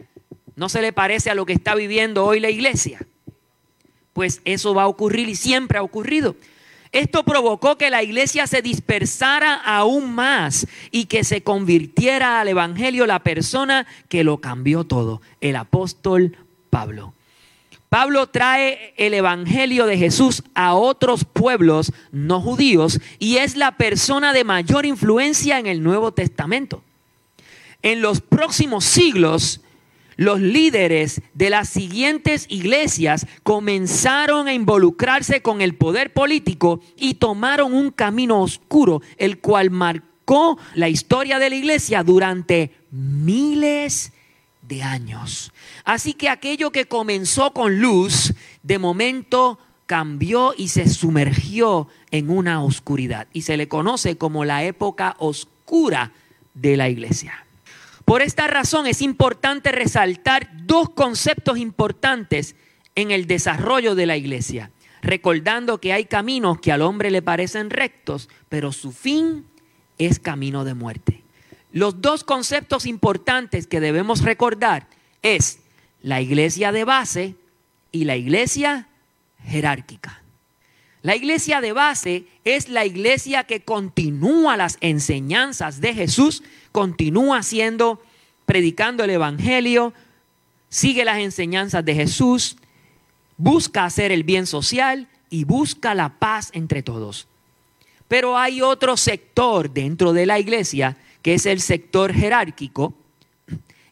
¿No se le parece a lo que está viviendo hoy la iglesia? Pues eso va a ocurrir y siempre ha ocurrido. Esto provocó que la iglesia se dispersara aún más y que se convirtiera al Evangelio la persona que lo cambió todo, el apóstol Pablo. Pablo trae el Evangelio de Jesús a otros pueblos no judíos y es la persona de mayor influencia en el Nuevo Testamento. En los próximos siglos, los líderes de las siguientes iglesias comenzaron a involucrarse con el poder político y tomaron un camino oscuro, el cual marcó la historia de la iglesia durante miles de años. Así que aquello que comenzó con luz, de momento cambió y se sumergió en una oscuridad. Y se le conoce como la época oscura de la iglesia. Por esta razón es importante resaltar dos conceptos importantes en el desarrollo de la iglesia, recordando que hay caminos que al hombre le parecen rectos, pero su fin es camino de muerte. Los dos conceptos importantes que debemos recordar es la iglesia de base y la iglesia jerárquica. La iglesia de base es la iglesia que continúa las enseñanzas de Jesús, continúa siendo, predicando el Evangelio, sigue las enseñanzas de Jesús, busca hacer el bien social y busca la paz entre todos. Pero hay otro sector dentro de la iglesia que es el sector jerárquico,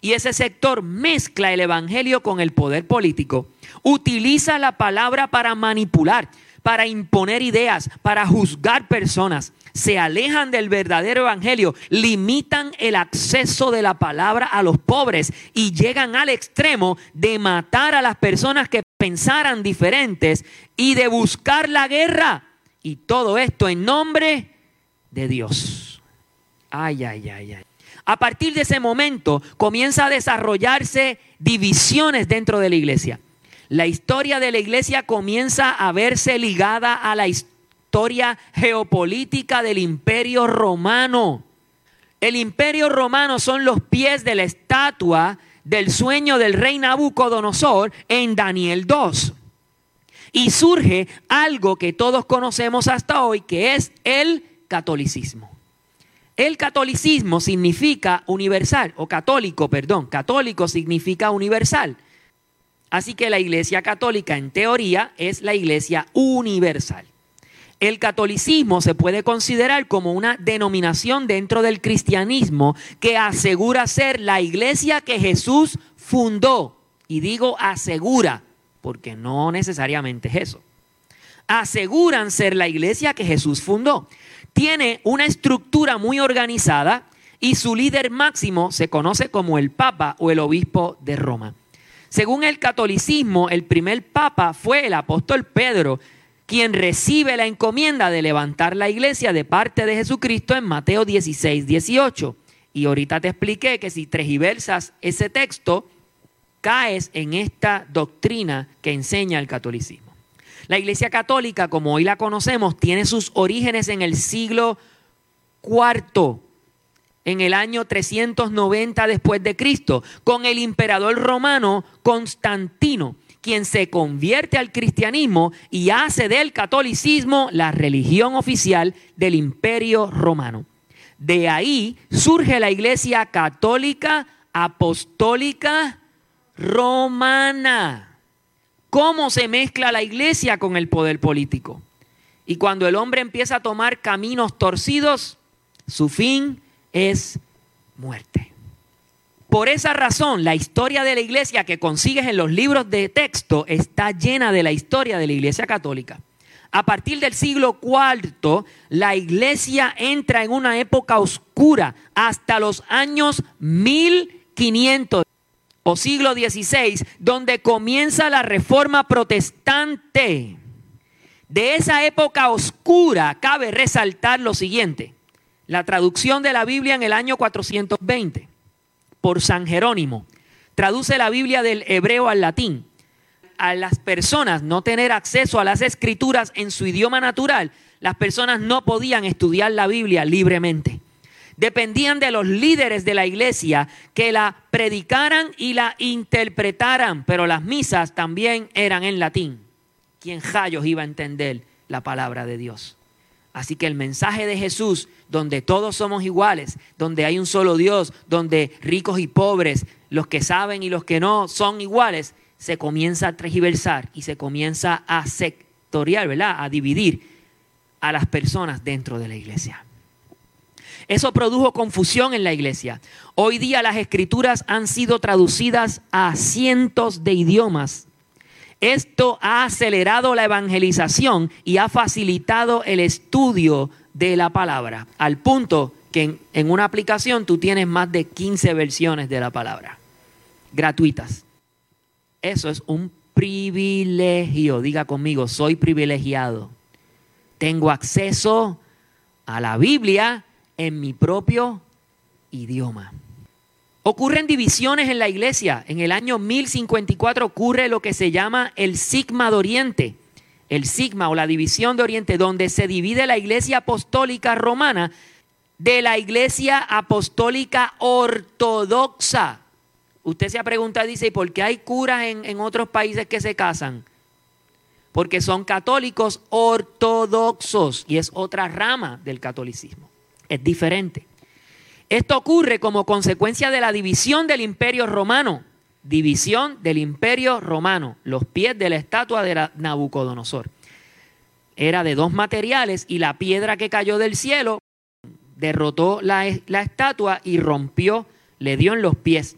y ese sector mezcla el Evangelio con el poder político, utiliza la palabra para manipular, para imponer ideas, para juzgar personas. Se alejan del verdadero evangelio, limitan el acceso de la palabra a los pobres y llegan al extremo de matar a las personas que pensaran diferentes y de buscar la guerra. Y todo esto en nombre de Dios. Ay, ay, ay, ay. A partir de ese momento comienza a desarrollarse divisiones dentro de la iglesia. La historia de la iglesia comienza a verse ligada a la historia geopolítica del imperio romano. El imperio romano son los pies de la estatua del sueño del rey Nabucodonosor en Daniel 2. Y surge algo que todos conocemos hasta hoy, que es el catolicismo. El catolicismo significa universal, o católico, perdón, católico significa universal. Así que la iglesia católica en teoría es la iglesia universal. El catolicismo se puede considerar como una denominación dentro del cristianismo que asegura ser la iglesia que Jesús fundó. Y digo asegura, porque no necesariamente es eso. Aseguran ser la iglesia que Jesús fundó tiene una estructura muy organizada y su líder máximo se conoce como el Papa o el Obispo de Roma. Según el catolicismo, el primer Papa fue el apóstol Pedro, quien recibe la encomienda de levantar la iglesia de parte de Jesucristo en Mateo 16, 18. Y ahorita te expliqué que si tregiversas ese texto, caes en esta doctrina que enseña el catolicismo. La Iglesia Católica, como hoy la conocemos, tiene sus orígenes en el siglo IV, en el año 390 después de Cristo, con el emperador romano Constantino, quien se convierte al cristianismo y hace del catolicismo la religión oficial del imperio romano. De ahí surge la Iglesia Católica Apostólica Romana cómo se mezcla la iglesia con el poder político. Y cuando el hombre empieza a tomar caminos torcidos, su fin es muerte. Por esa razón, la historia de la iglesia que consigues en los libros de texto está llena de la historia de la iglesia católica. A partir del siglo IV, la iglesia entra en una época oscura hasta los años 1500 o siglo XVI, donde comienza la reforma protestante. De esa época oscura cabe resaltar lo siguiente. La traducción de la Biblia en el año 420 por San Jerónimo. Traduce la Biblia del hebreo al latín. A las personas no tener acceso a las escrituras en su idioma natural, las personas no podían estudiar la Biblia libremente dependían de los líderes de la iglesia que la predicaran y la interpretaran, pero las misas también eran en latín. ¿Quién rayos iba a entender la palabra de Dios? Así que el mensaje de Jesús, donde todos somos iguales, donde hay un solo Dios, donde ricos y pobres, los que saben y los que no son iguales, se comienza a tergiversar y se comienza a sectorial, ¿verdad? A dividir a las personas dentro de la iglesia. Eso produjo confusión en la iglesia. Hoy día las escrituras han sido traducidas a cientos de idiomas. Esto ha acelerado la evangelización y ha facilitado el estudio de la palabra, al punto que en, una aplicación tú tienes más de 15 versiones de la palabra, gratuitas. Eso es un privilegio. Diga conmigo, soy privilegiado. Tengo acceso a la Biblia en mi propio idioma. Ocurren divisiones en la iglesia. En el año 1054 ocurre lo que se llama el Sigma de Oriente, el Sigma o la división de Oriente, donde se divide la iglesia apostólica romana de la iglesia apostólica ortodoxa. Usted se ha preguntado, dice, ¿y por qué hay curas en, en otros países que se casan? Porque son católicos ortodoxos y es otra rama del catolicismo es diferente. Esto ocurre como consecuencia de la división del imperio romano. División del imperio romano, los pies de la estatua de Nabucodonosor. Era de dos materiales y la piedra que cayó del cielo derrotó la, estatua y rompió, le dio en los pies.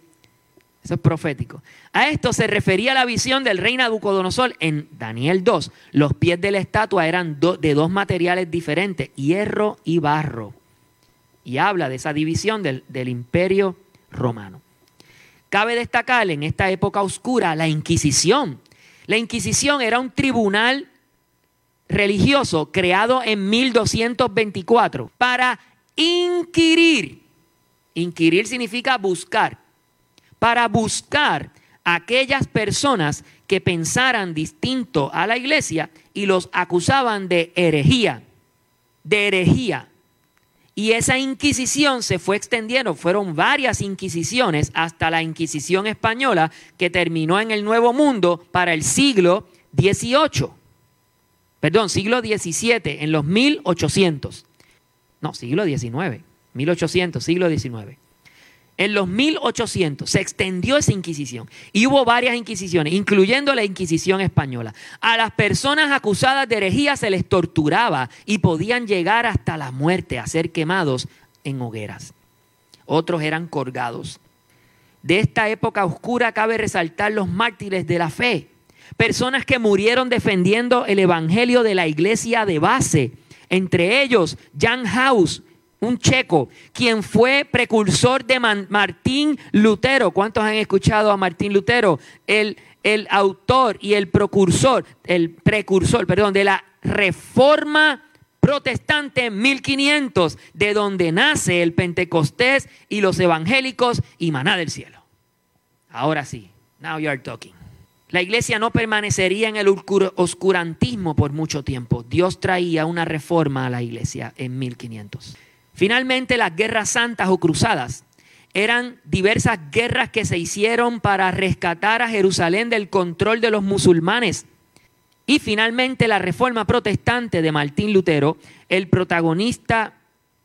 Eso es profético. A esto se refería la visión del rey Nabucodonosor en Daniel 2. Los pies de la estatua eran de dos materiales diferentes, hierro y barro y habla de esa división del, imperio romano. Cabe destacar en esta época oscura la Inquisición. La Inquisición era un tribunal religioso creado en 1224 para inquirir. Inquirir significa buscar. Para buscar aquellas personas que pensaran distinto a la iglesia y los acusaban de herejía, de herejía. Y esa inquisición se fue extendiendo, fueron varias inquisiciones hasta la Inquisición española que terminó en el Nuevo Mundo para el siglo XVIII. Perdón, siglo XVII, en los 1800. No, siglo XIX, 1800, siglo XIX. En los 1800 se extendió esa Inquisición y hubo varias Inquisiciones, incluyendo la Inquisición española. A las personas acusadas de herejía se les torturaba y podían llegar hasta la muerte, a ser quemados en hogueras. Otros eran colgados. De esta época oscura cabe resaltar los mártires de la fe, personas que murieron defendiendo el evangelio de la iglesia de base, entre ellos Jan Hus, un checo, quien fue precursor de Martín Lutero. ¿Cuántos han escuchado a Martín Lutero? El, el autor y el precursor, el precursor, perdón, de la reforma protestante en 1500, de donde nace el Pentecostés y los evangélicos y maná del cielo. Ahora sí, now you are talking. La iglesia no permanecería en el oscurantismo por mucho tiempo. Dios traía una reforma a la iglesia en 1500. Finalmente, las guerras santas o cruzadas eran diversas guerras que se hicieron para rescatar a Jerusalén del control de los musulmanes. Y finalmente la reforma protestante de Martín Lutero, el protagonista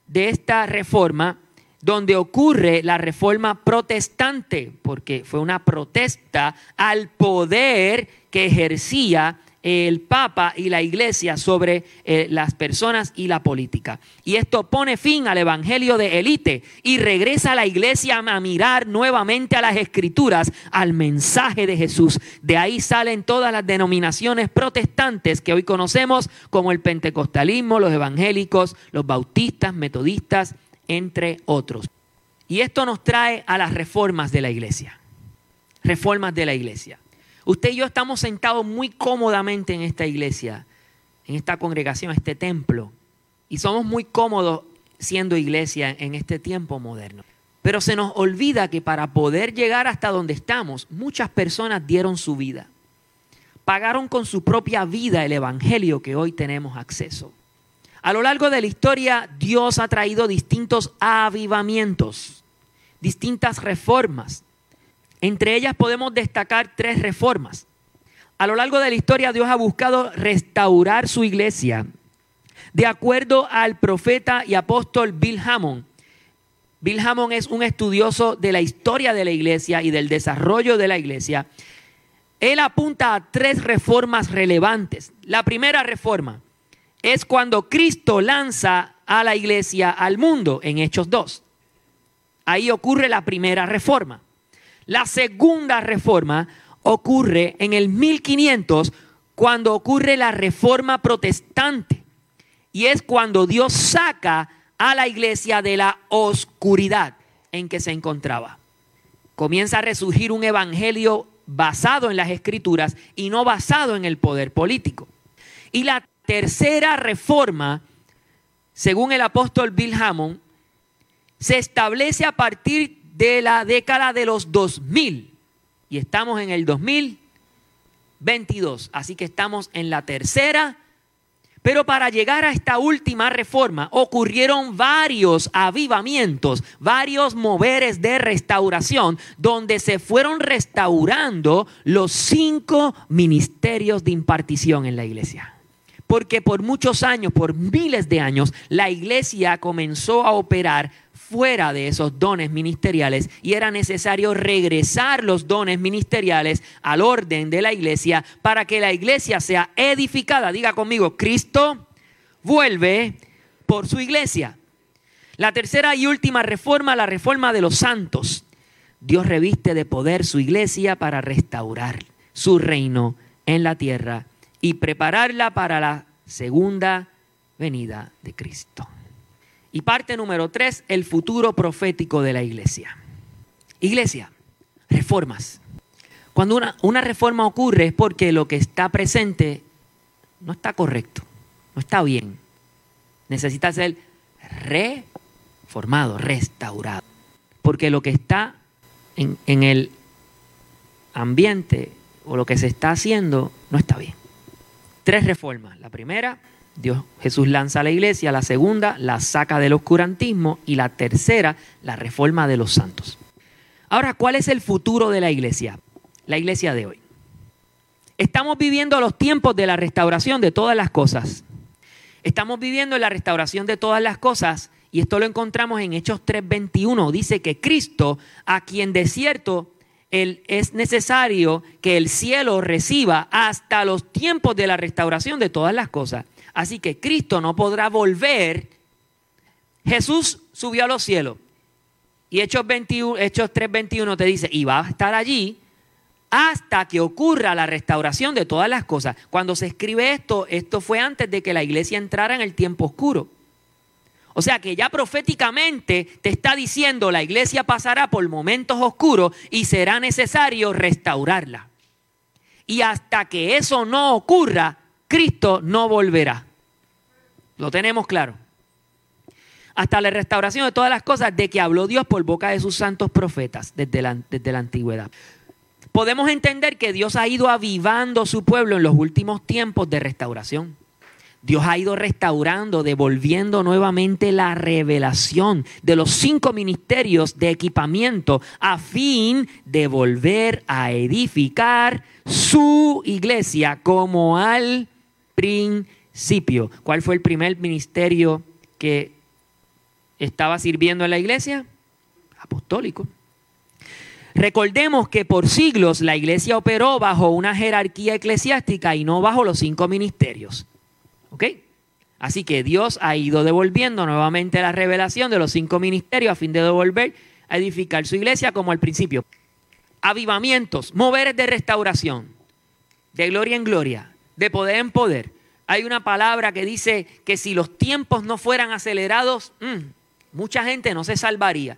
de esta reforma, donde ocurre la reforma protestante, porque fue una protesta al poder que ejercía el Papa y la Iglesia sobre eh, las personas y la política. Y esto pone fin al Evangelio de élite y regresa a la Iglesia a mirar nuevamente a las Escrituras, al mensaje de Jesús. De ahí salen todas las denominaciones protestantes que hoy conocemos como el pentecostalismo, los evangélicos, los bautistas, metodistas, entre otros. Y esto nos trae a las reformas de la Iglesia. Reformas de la Iglesia. Usted y yo estamos sentados muy cómodamente en esta iglesia, en esta congregación, este templo, y somos muy cómodos siendo iglesia en este tiempo moderno. Pero se nos olvida que para poder llegar hasta donde estamos, muchas personas dieron su vida. Pagaron con su propia vida el Evangelio que hoy tenemos acceso. A lo largo de la historia, Dios ha traído distintos avivamientos, distintas reformas, entre ellas podemos destacar tres reformas. A lo largo de la historia Dios ha buscado restaurar su iglesia. De acuerdo al profeta y apóstol Bill Hammond, Bill Hammond es un estudioso de la historia de la iglesia y del desarrollo de la iglesia. Él apunta a tres reformas relevantes. La primera reforma es cuando Cristo lanza a la iglesia al mundo en Hechos 2. Ahí ocurre la primera reforma. La segunda reforma ocurre en el 1500 cuando ocurre la reforma protestante. Y es cuando Dios saca a la iglesia de la oscuridad en que se encontraba. Comienza a resurgir un evangelio basado en las escrituras y no basado en el poder político. Y la tercera reforma, según el apóstol Bill Hammond, se establece a partir de la década de los 2000 y estamos en el 2022, así que estamos en la tercera. Pero para llegar a esta última reforma ocurrieron varios avivamientos, varios moveres de restauración, donde se fueron restaurando los cinco ministerios de impartición en la iglesia. Porque por muchos años, por miles de años, la iglesia comenzó a operar fuera de esos dones ministeriales y era necesario regresar los dones ministeriales al orden de la iglesia para que la iglesia sea edificada. Diga conmigo, Cristo vuelve por su iglesia. La tercera y última reforma, la reforma de los santos. Dios reviste de poder su iglesia para restaurar su reino en la tierra y prepararla para la segunda venida de Cristo. Y parte número tres, el futuro profético de la iglesia. Iglesia, reformas. Cuando una, una, reforma ocurre es porque lo que está presente no está correcto, no está bien. Necesita ser reformado, restaurado. Porque lo que está en, en el ambiente o lo que se está haciendo no está bien. Tres reformas. La primera, Dios, Jesús lanza a la iglesia. La segunda, la saca del oscurantismo. Y la tercera, la reforma de los santos. Ahora, ¿cuál es el futuro de la iglesia? La iglesia de hoy. Estamos viviendo los tiempos de la restauración de todas las cosas. Estamos viviendo la restauración de todas las cosas y esto lo encontramos en Hechos 3:21. Dice que Cristo, a quien de cierto es necesario que el cielo reciba hasta los tiempos de la restauración de todas las cosas. Así que Cristo no podrá volver. Jesús subió a los cielos. Y Hechos, 21, Hechos 3:21 te dice, y va a estar allí hasta que ocurra la restauración de todas las cosas. Cuando se escribe esto, esto fue antes de que la iglesia entrara en el tiempo oscuro. O sea que ya proféticamente te está diciendo la iglesia pasará por momentos oscuros y será necesario restaurarla. Y hasta que eso no ocurra, Cristo no volverá. Lo tenemos claro. Hasta la restauración de todas las cosas de que habló Dios por boca de sus santos profetas desde la, desde la antigüedad podemos entender que Dios ha ido avivando su pueblo en los últimos tiempos de restauración. Dios ha ido restaurando, devolviendo nuevamente la revelación de los cinco ministerios de equipamiento a fin de volver a edificar su iglesia como al principio. ¿Cuál fue el primer ministerio que estaba sirviendo en la iglesia? Apostólico. Recordemos que por siglos la iglesia operó bajo una jerarquía eclesiástica y no bajo los cinco ministerios. ¿Ok? Así que Dios ha ido devolviendo nuevamente la revelación de los cinco ministerios a fin de devolver a edificar su iglesia como al principio. Avivamientos, moveres de restauración, de gloria en gloria, de poder en poder. Hay una palabra que dice que si los tiempos no fueran acelerados, mm, mucha gente no se salvaría.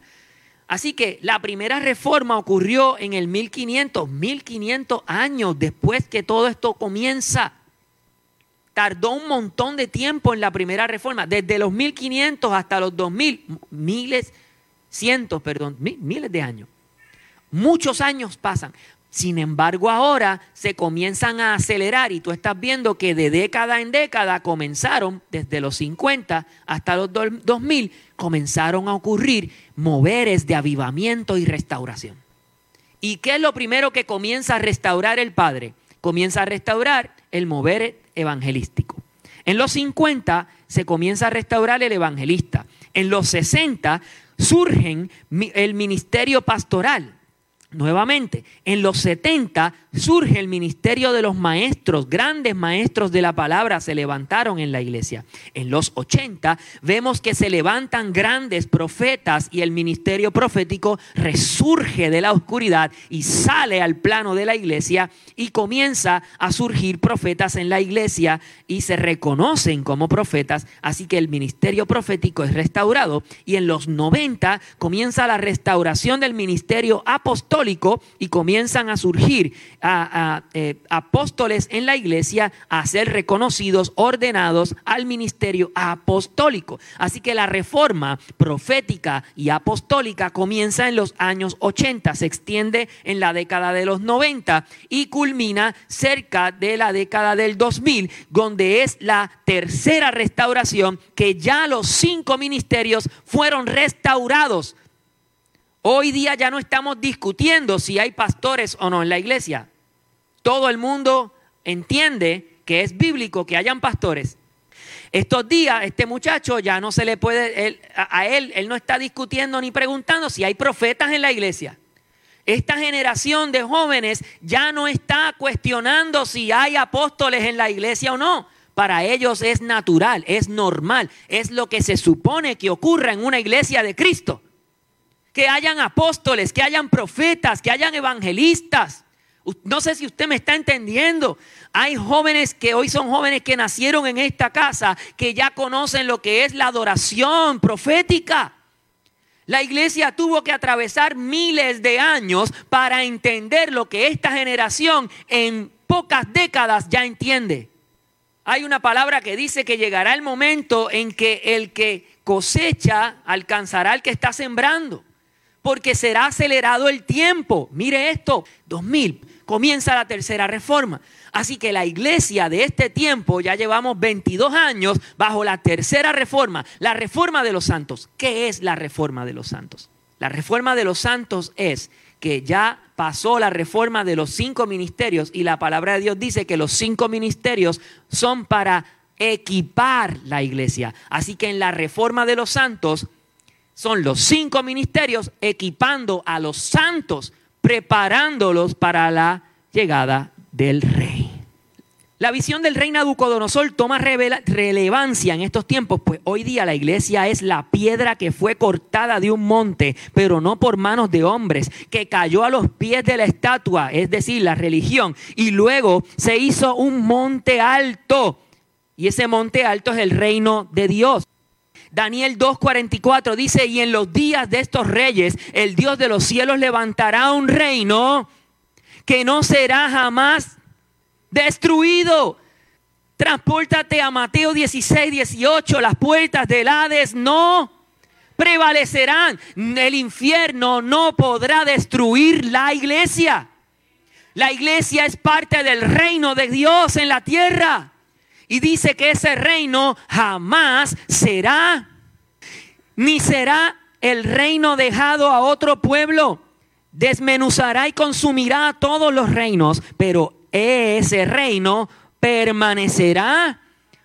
Así que la primera reforma ocurrió en el 1500, 1500 años después que todo esto comienza. Tardó un montón de tiempo en la primera reforma, desde los 1500 hasta los 2000, miles, cientos, perdón, miles de años. Muchos años pasan. Sin embargo, ahora se comienzan a acelerar y tú estás viendo que de década en década comenzaron, desde los 50 hasta los 2000, comenzaron a ocurrir moveres de avivamiento y restauración. ¿Y qué es lo primero que comienza a restaurar el Padre? Comienza a restaurar el mover evangelístico. En los 50 se comienza a restaurar el evangelista. En los 60 surgen el ministerio pastoral. Nuevamente, en los 70 surge el ministerio de los maestros, grandes maestros de la palabra se levantaron en la iglesia. En los 80 vemos que se levantan grandes profetas y el ministerio profético resurge de la oscuridad y sale al plano de la iglesia y comienza a surgir profetas en la iglesia y se reconocen como profetas, así que el ministerio profético es restaurado y en los 90 comienza la restauración del ministerio apostólico y comienzan a surgir eh, apóstoles en la iglesia a ser reconocidos, ordenados al ministerio apostólico. Así que la reforma profética y apostólica comienza en los años 80, se extiende en la década de los 90 y culmina cerca de la década del 2000, donde es la tercera restauración que ya los cinco ministerios fueron restaurados. Hoy día ya no estamos discutiendo si hay pastores o no en la iglesia. Todo el mundo entiende que es bíblico que hayan pastores. Estos días, este muchacho ya no se le puede, a él, él no está discutiendo ni preguntando si hay profetas en la iglesia. Esta generación de jóvenes ya no está cuestionando si hay apóstoles en la iglesia o no. Para ellos es natural, es normal, es lo que se supone que ocurra en una iglesia de Cristo. Que hayan apóstoles, que hayan profetas, que hayan evangelistas. No sé si usted me está entendiendo. Hay jóvenes que hoy son jóvenes que nacieron en esta casa, que ya conocen lo que es la adoración profética. La iglesia tuvo que atravesar miles de años para entender lo que esta generación en pocas décadas ya entiende. Hay una palabra que dice que llegará el momento en que el que cosecha alcanzará al que está sembrando. Porque será acelerado el tiempo. Mire esto, 2000, comienza la tercera reforma. Así que la iglesia de este tiempo ya llevamos 22 años bajo la tercera reforma, la reforma de los santos. ¿Qué es la reforma de los santos? La reforma de los santos es que ya pasó la reforma de los cinco ministerios y la palabra de Dios dice que los cinco ministerios son para equipar la iglesia. Así que en la reforma de los santos son los cinco ministerios equipando a los santos, preparándolos para la llegada del rey. La visión del rey Nabucodonosor toma relevancia en estos tiempos, pues hoy día la iglesia es la piedra que fue cortada de un monte, pero no por manos de hombres, que cayó a los pies de la estatua, es decir, la religión, y luego se hizo un monte alto, y ese monte alto es el reino de Dios. Daniel 2.44 dice, y en los días de estos reyes, el Dios de los cielos levantará un reino que no será jamás destruido. Transpórtate a Mateo 16, 18. Las puertas del Hades no prevalecerán. El infierno no podrá destruir la iglesia. La iglesia es parte del reino de Dios en la tierra. Y dice que ese reino jamás será, ni será el reino dejado a otro pueblo. Desmenuzará y consumirá todos los reinos, pero ese reino permanecerá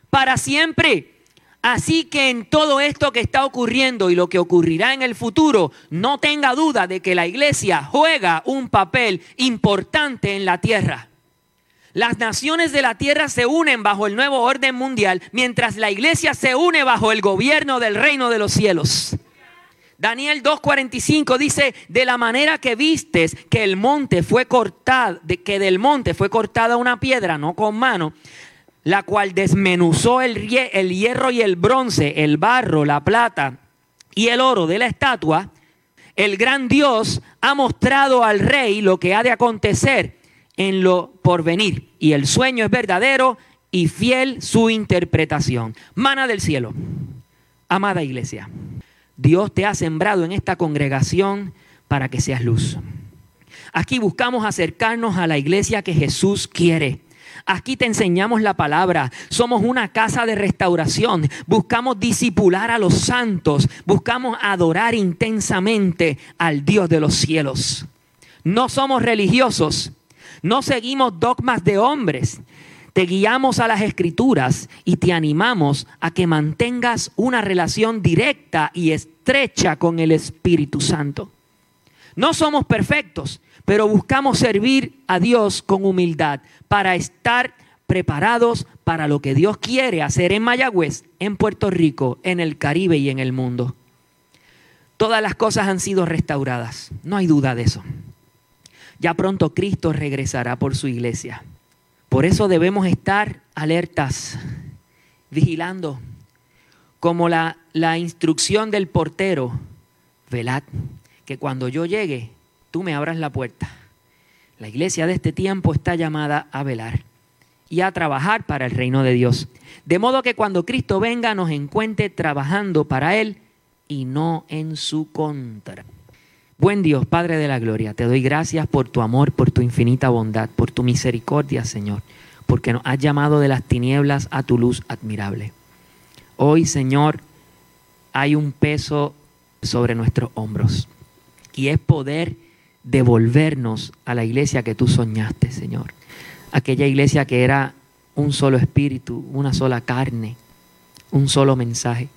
para siempre. Así que en todo esto que está ocurriendo y lo que ocurrirá en el futuro, no tenga duda de que la iglesia juega un papel importante en la tierra. Las naciones de la tierra se unen bajo el nuevo orden mundial, mientras la iglesia se une bajo el gobierno del reino de los cielos. Daniel 2:45 dice, de la manera que vistes que el monte fue cortado, de, que del monte fue cortada una piedra, no con mano, la cual desmenuzó el, el hierro y el bronce, el barro, la plata y el oro de la estatua, el gran Dios ha mostrado al rey lo que ha de acontecer en lo porvenir. Y el sueño es verdadero y fiel su interpretación. Mana del cielo, amada iglesia. Dios te ha sembrado en esta congregación para que seas luz. Aquí buscamos acercarnos a la iglesia que Jesús quiere. Aquí te enseñamos la palabra. Somos una casa de restauración. Buscamos disipular a los santos. Buscamos adorar intensamente al Dios de los cielos. No somos religiosos. No seguimos dogmas de hombres. Te guiamos a las escrituras y te animamos a que mantengas una relación directa y estrecha con el Espíritu Santo. No somos perfectos, pero buscamos servir a Dios con humildad para estar preparados para lo que Dios quiere hacer en Mayagüez, en Puerto Rico, en el Caribe y en el mundo. Todas las cosas han sido restauradas, no hay duda de eso. Ya pronto Cristo regresará por su iglesia. Por eso debemos estar alertas, vigilando, como la, la instrucción del portero, velad, que cuando yo llegue, tú me abras la puerta. La iglesia de este tiempo está llamada a velar y a trabajar para el reino de Dios. De modo que cuando Cristo venga nos encuentre trabajando para Él y no en su contra. Buen Dios, Padre de la Gloria, te doy gracias por tu amor, por tu infinita bondad, por tu misericordia, Señor, porque nos has llamado de las tinieblas a tu luz admirable. Hoy, Señor, hay un peso sobre nuestros hombros y es poder devolvernos a la iglesia que tú soñaste, Señor. Aquella iglesia que era un solo espíritu, una sola carne, un solo mensaje.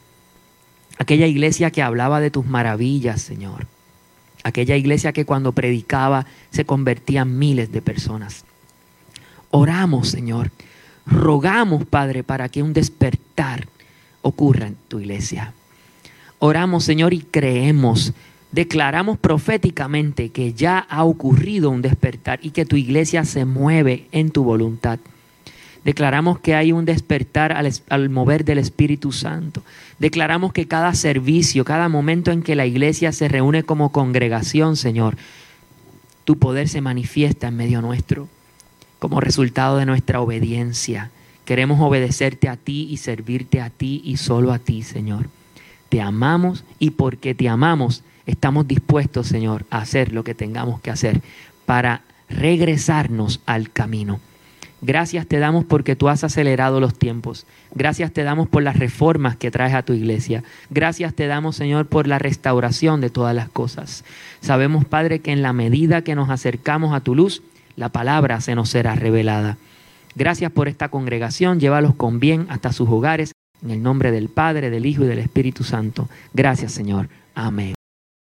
Aquella iglesia que hablaba de tus maravillas, Señor aquella iglesia que cuando predicaba se convertían miles de personas. Oramos, Señor, rogamos, Padre, para que un despertar ocurra en tu iglesia. Oramos, Señor, y creemos, declaramos proféticamente que ya ha ocurrido un despertar y que tu iglesia se mueve en tu voluntad. Declaramos que hay un despertar al, mover del Espíritu Santo. Declaramos que cada servicio, cada momento en que la iglesia se reúne como congregación, Señor, tu poder se manifiesta en medio nuestro como resultado de nuestra obediencia. Queremos obedecerte a ti y servirte a ti y solo a ti, Señor. Te amamos y porque te amamos, estamos dispuestos, Señor, a hacer lo que tengamos que hacer para regresarnos al camino. Gracias te damos porque tú has acelerado los tiempos. Gracias te damos por las reformas que traes a tu iglesia. Gracias te damos, Señor, por la restauración de todas las cosas. Sabemos, Padre, que en la medida que nos acercamos a tu luz, la palabra se nos será revelada. Gracias por esta congregación. Llévalos con bien hasta sus hogares. En el nombre del Padre, del Hijo y del Espíritu Santo. Gracias, Señor. Amén.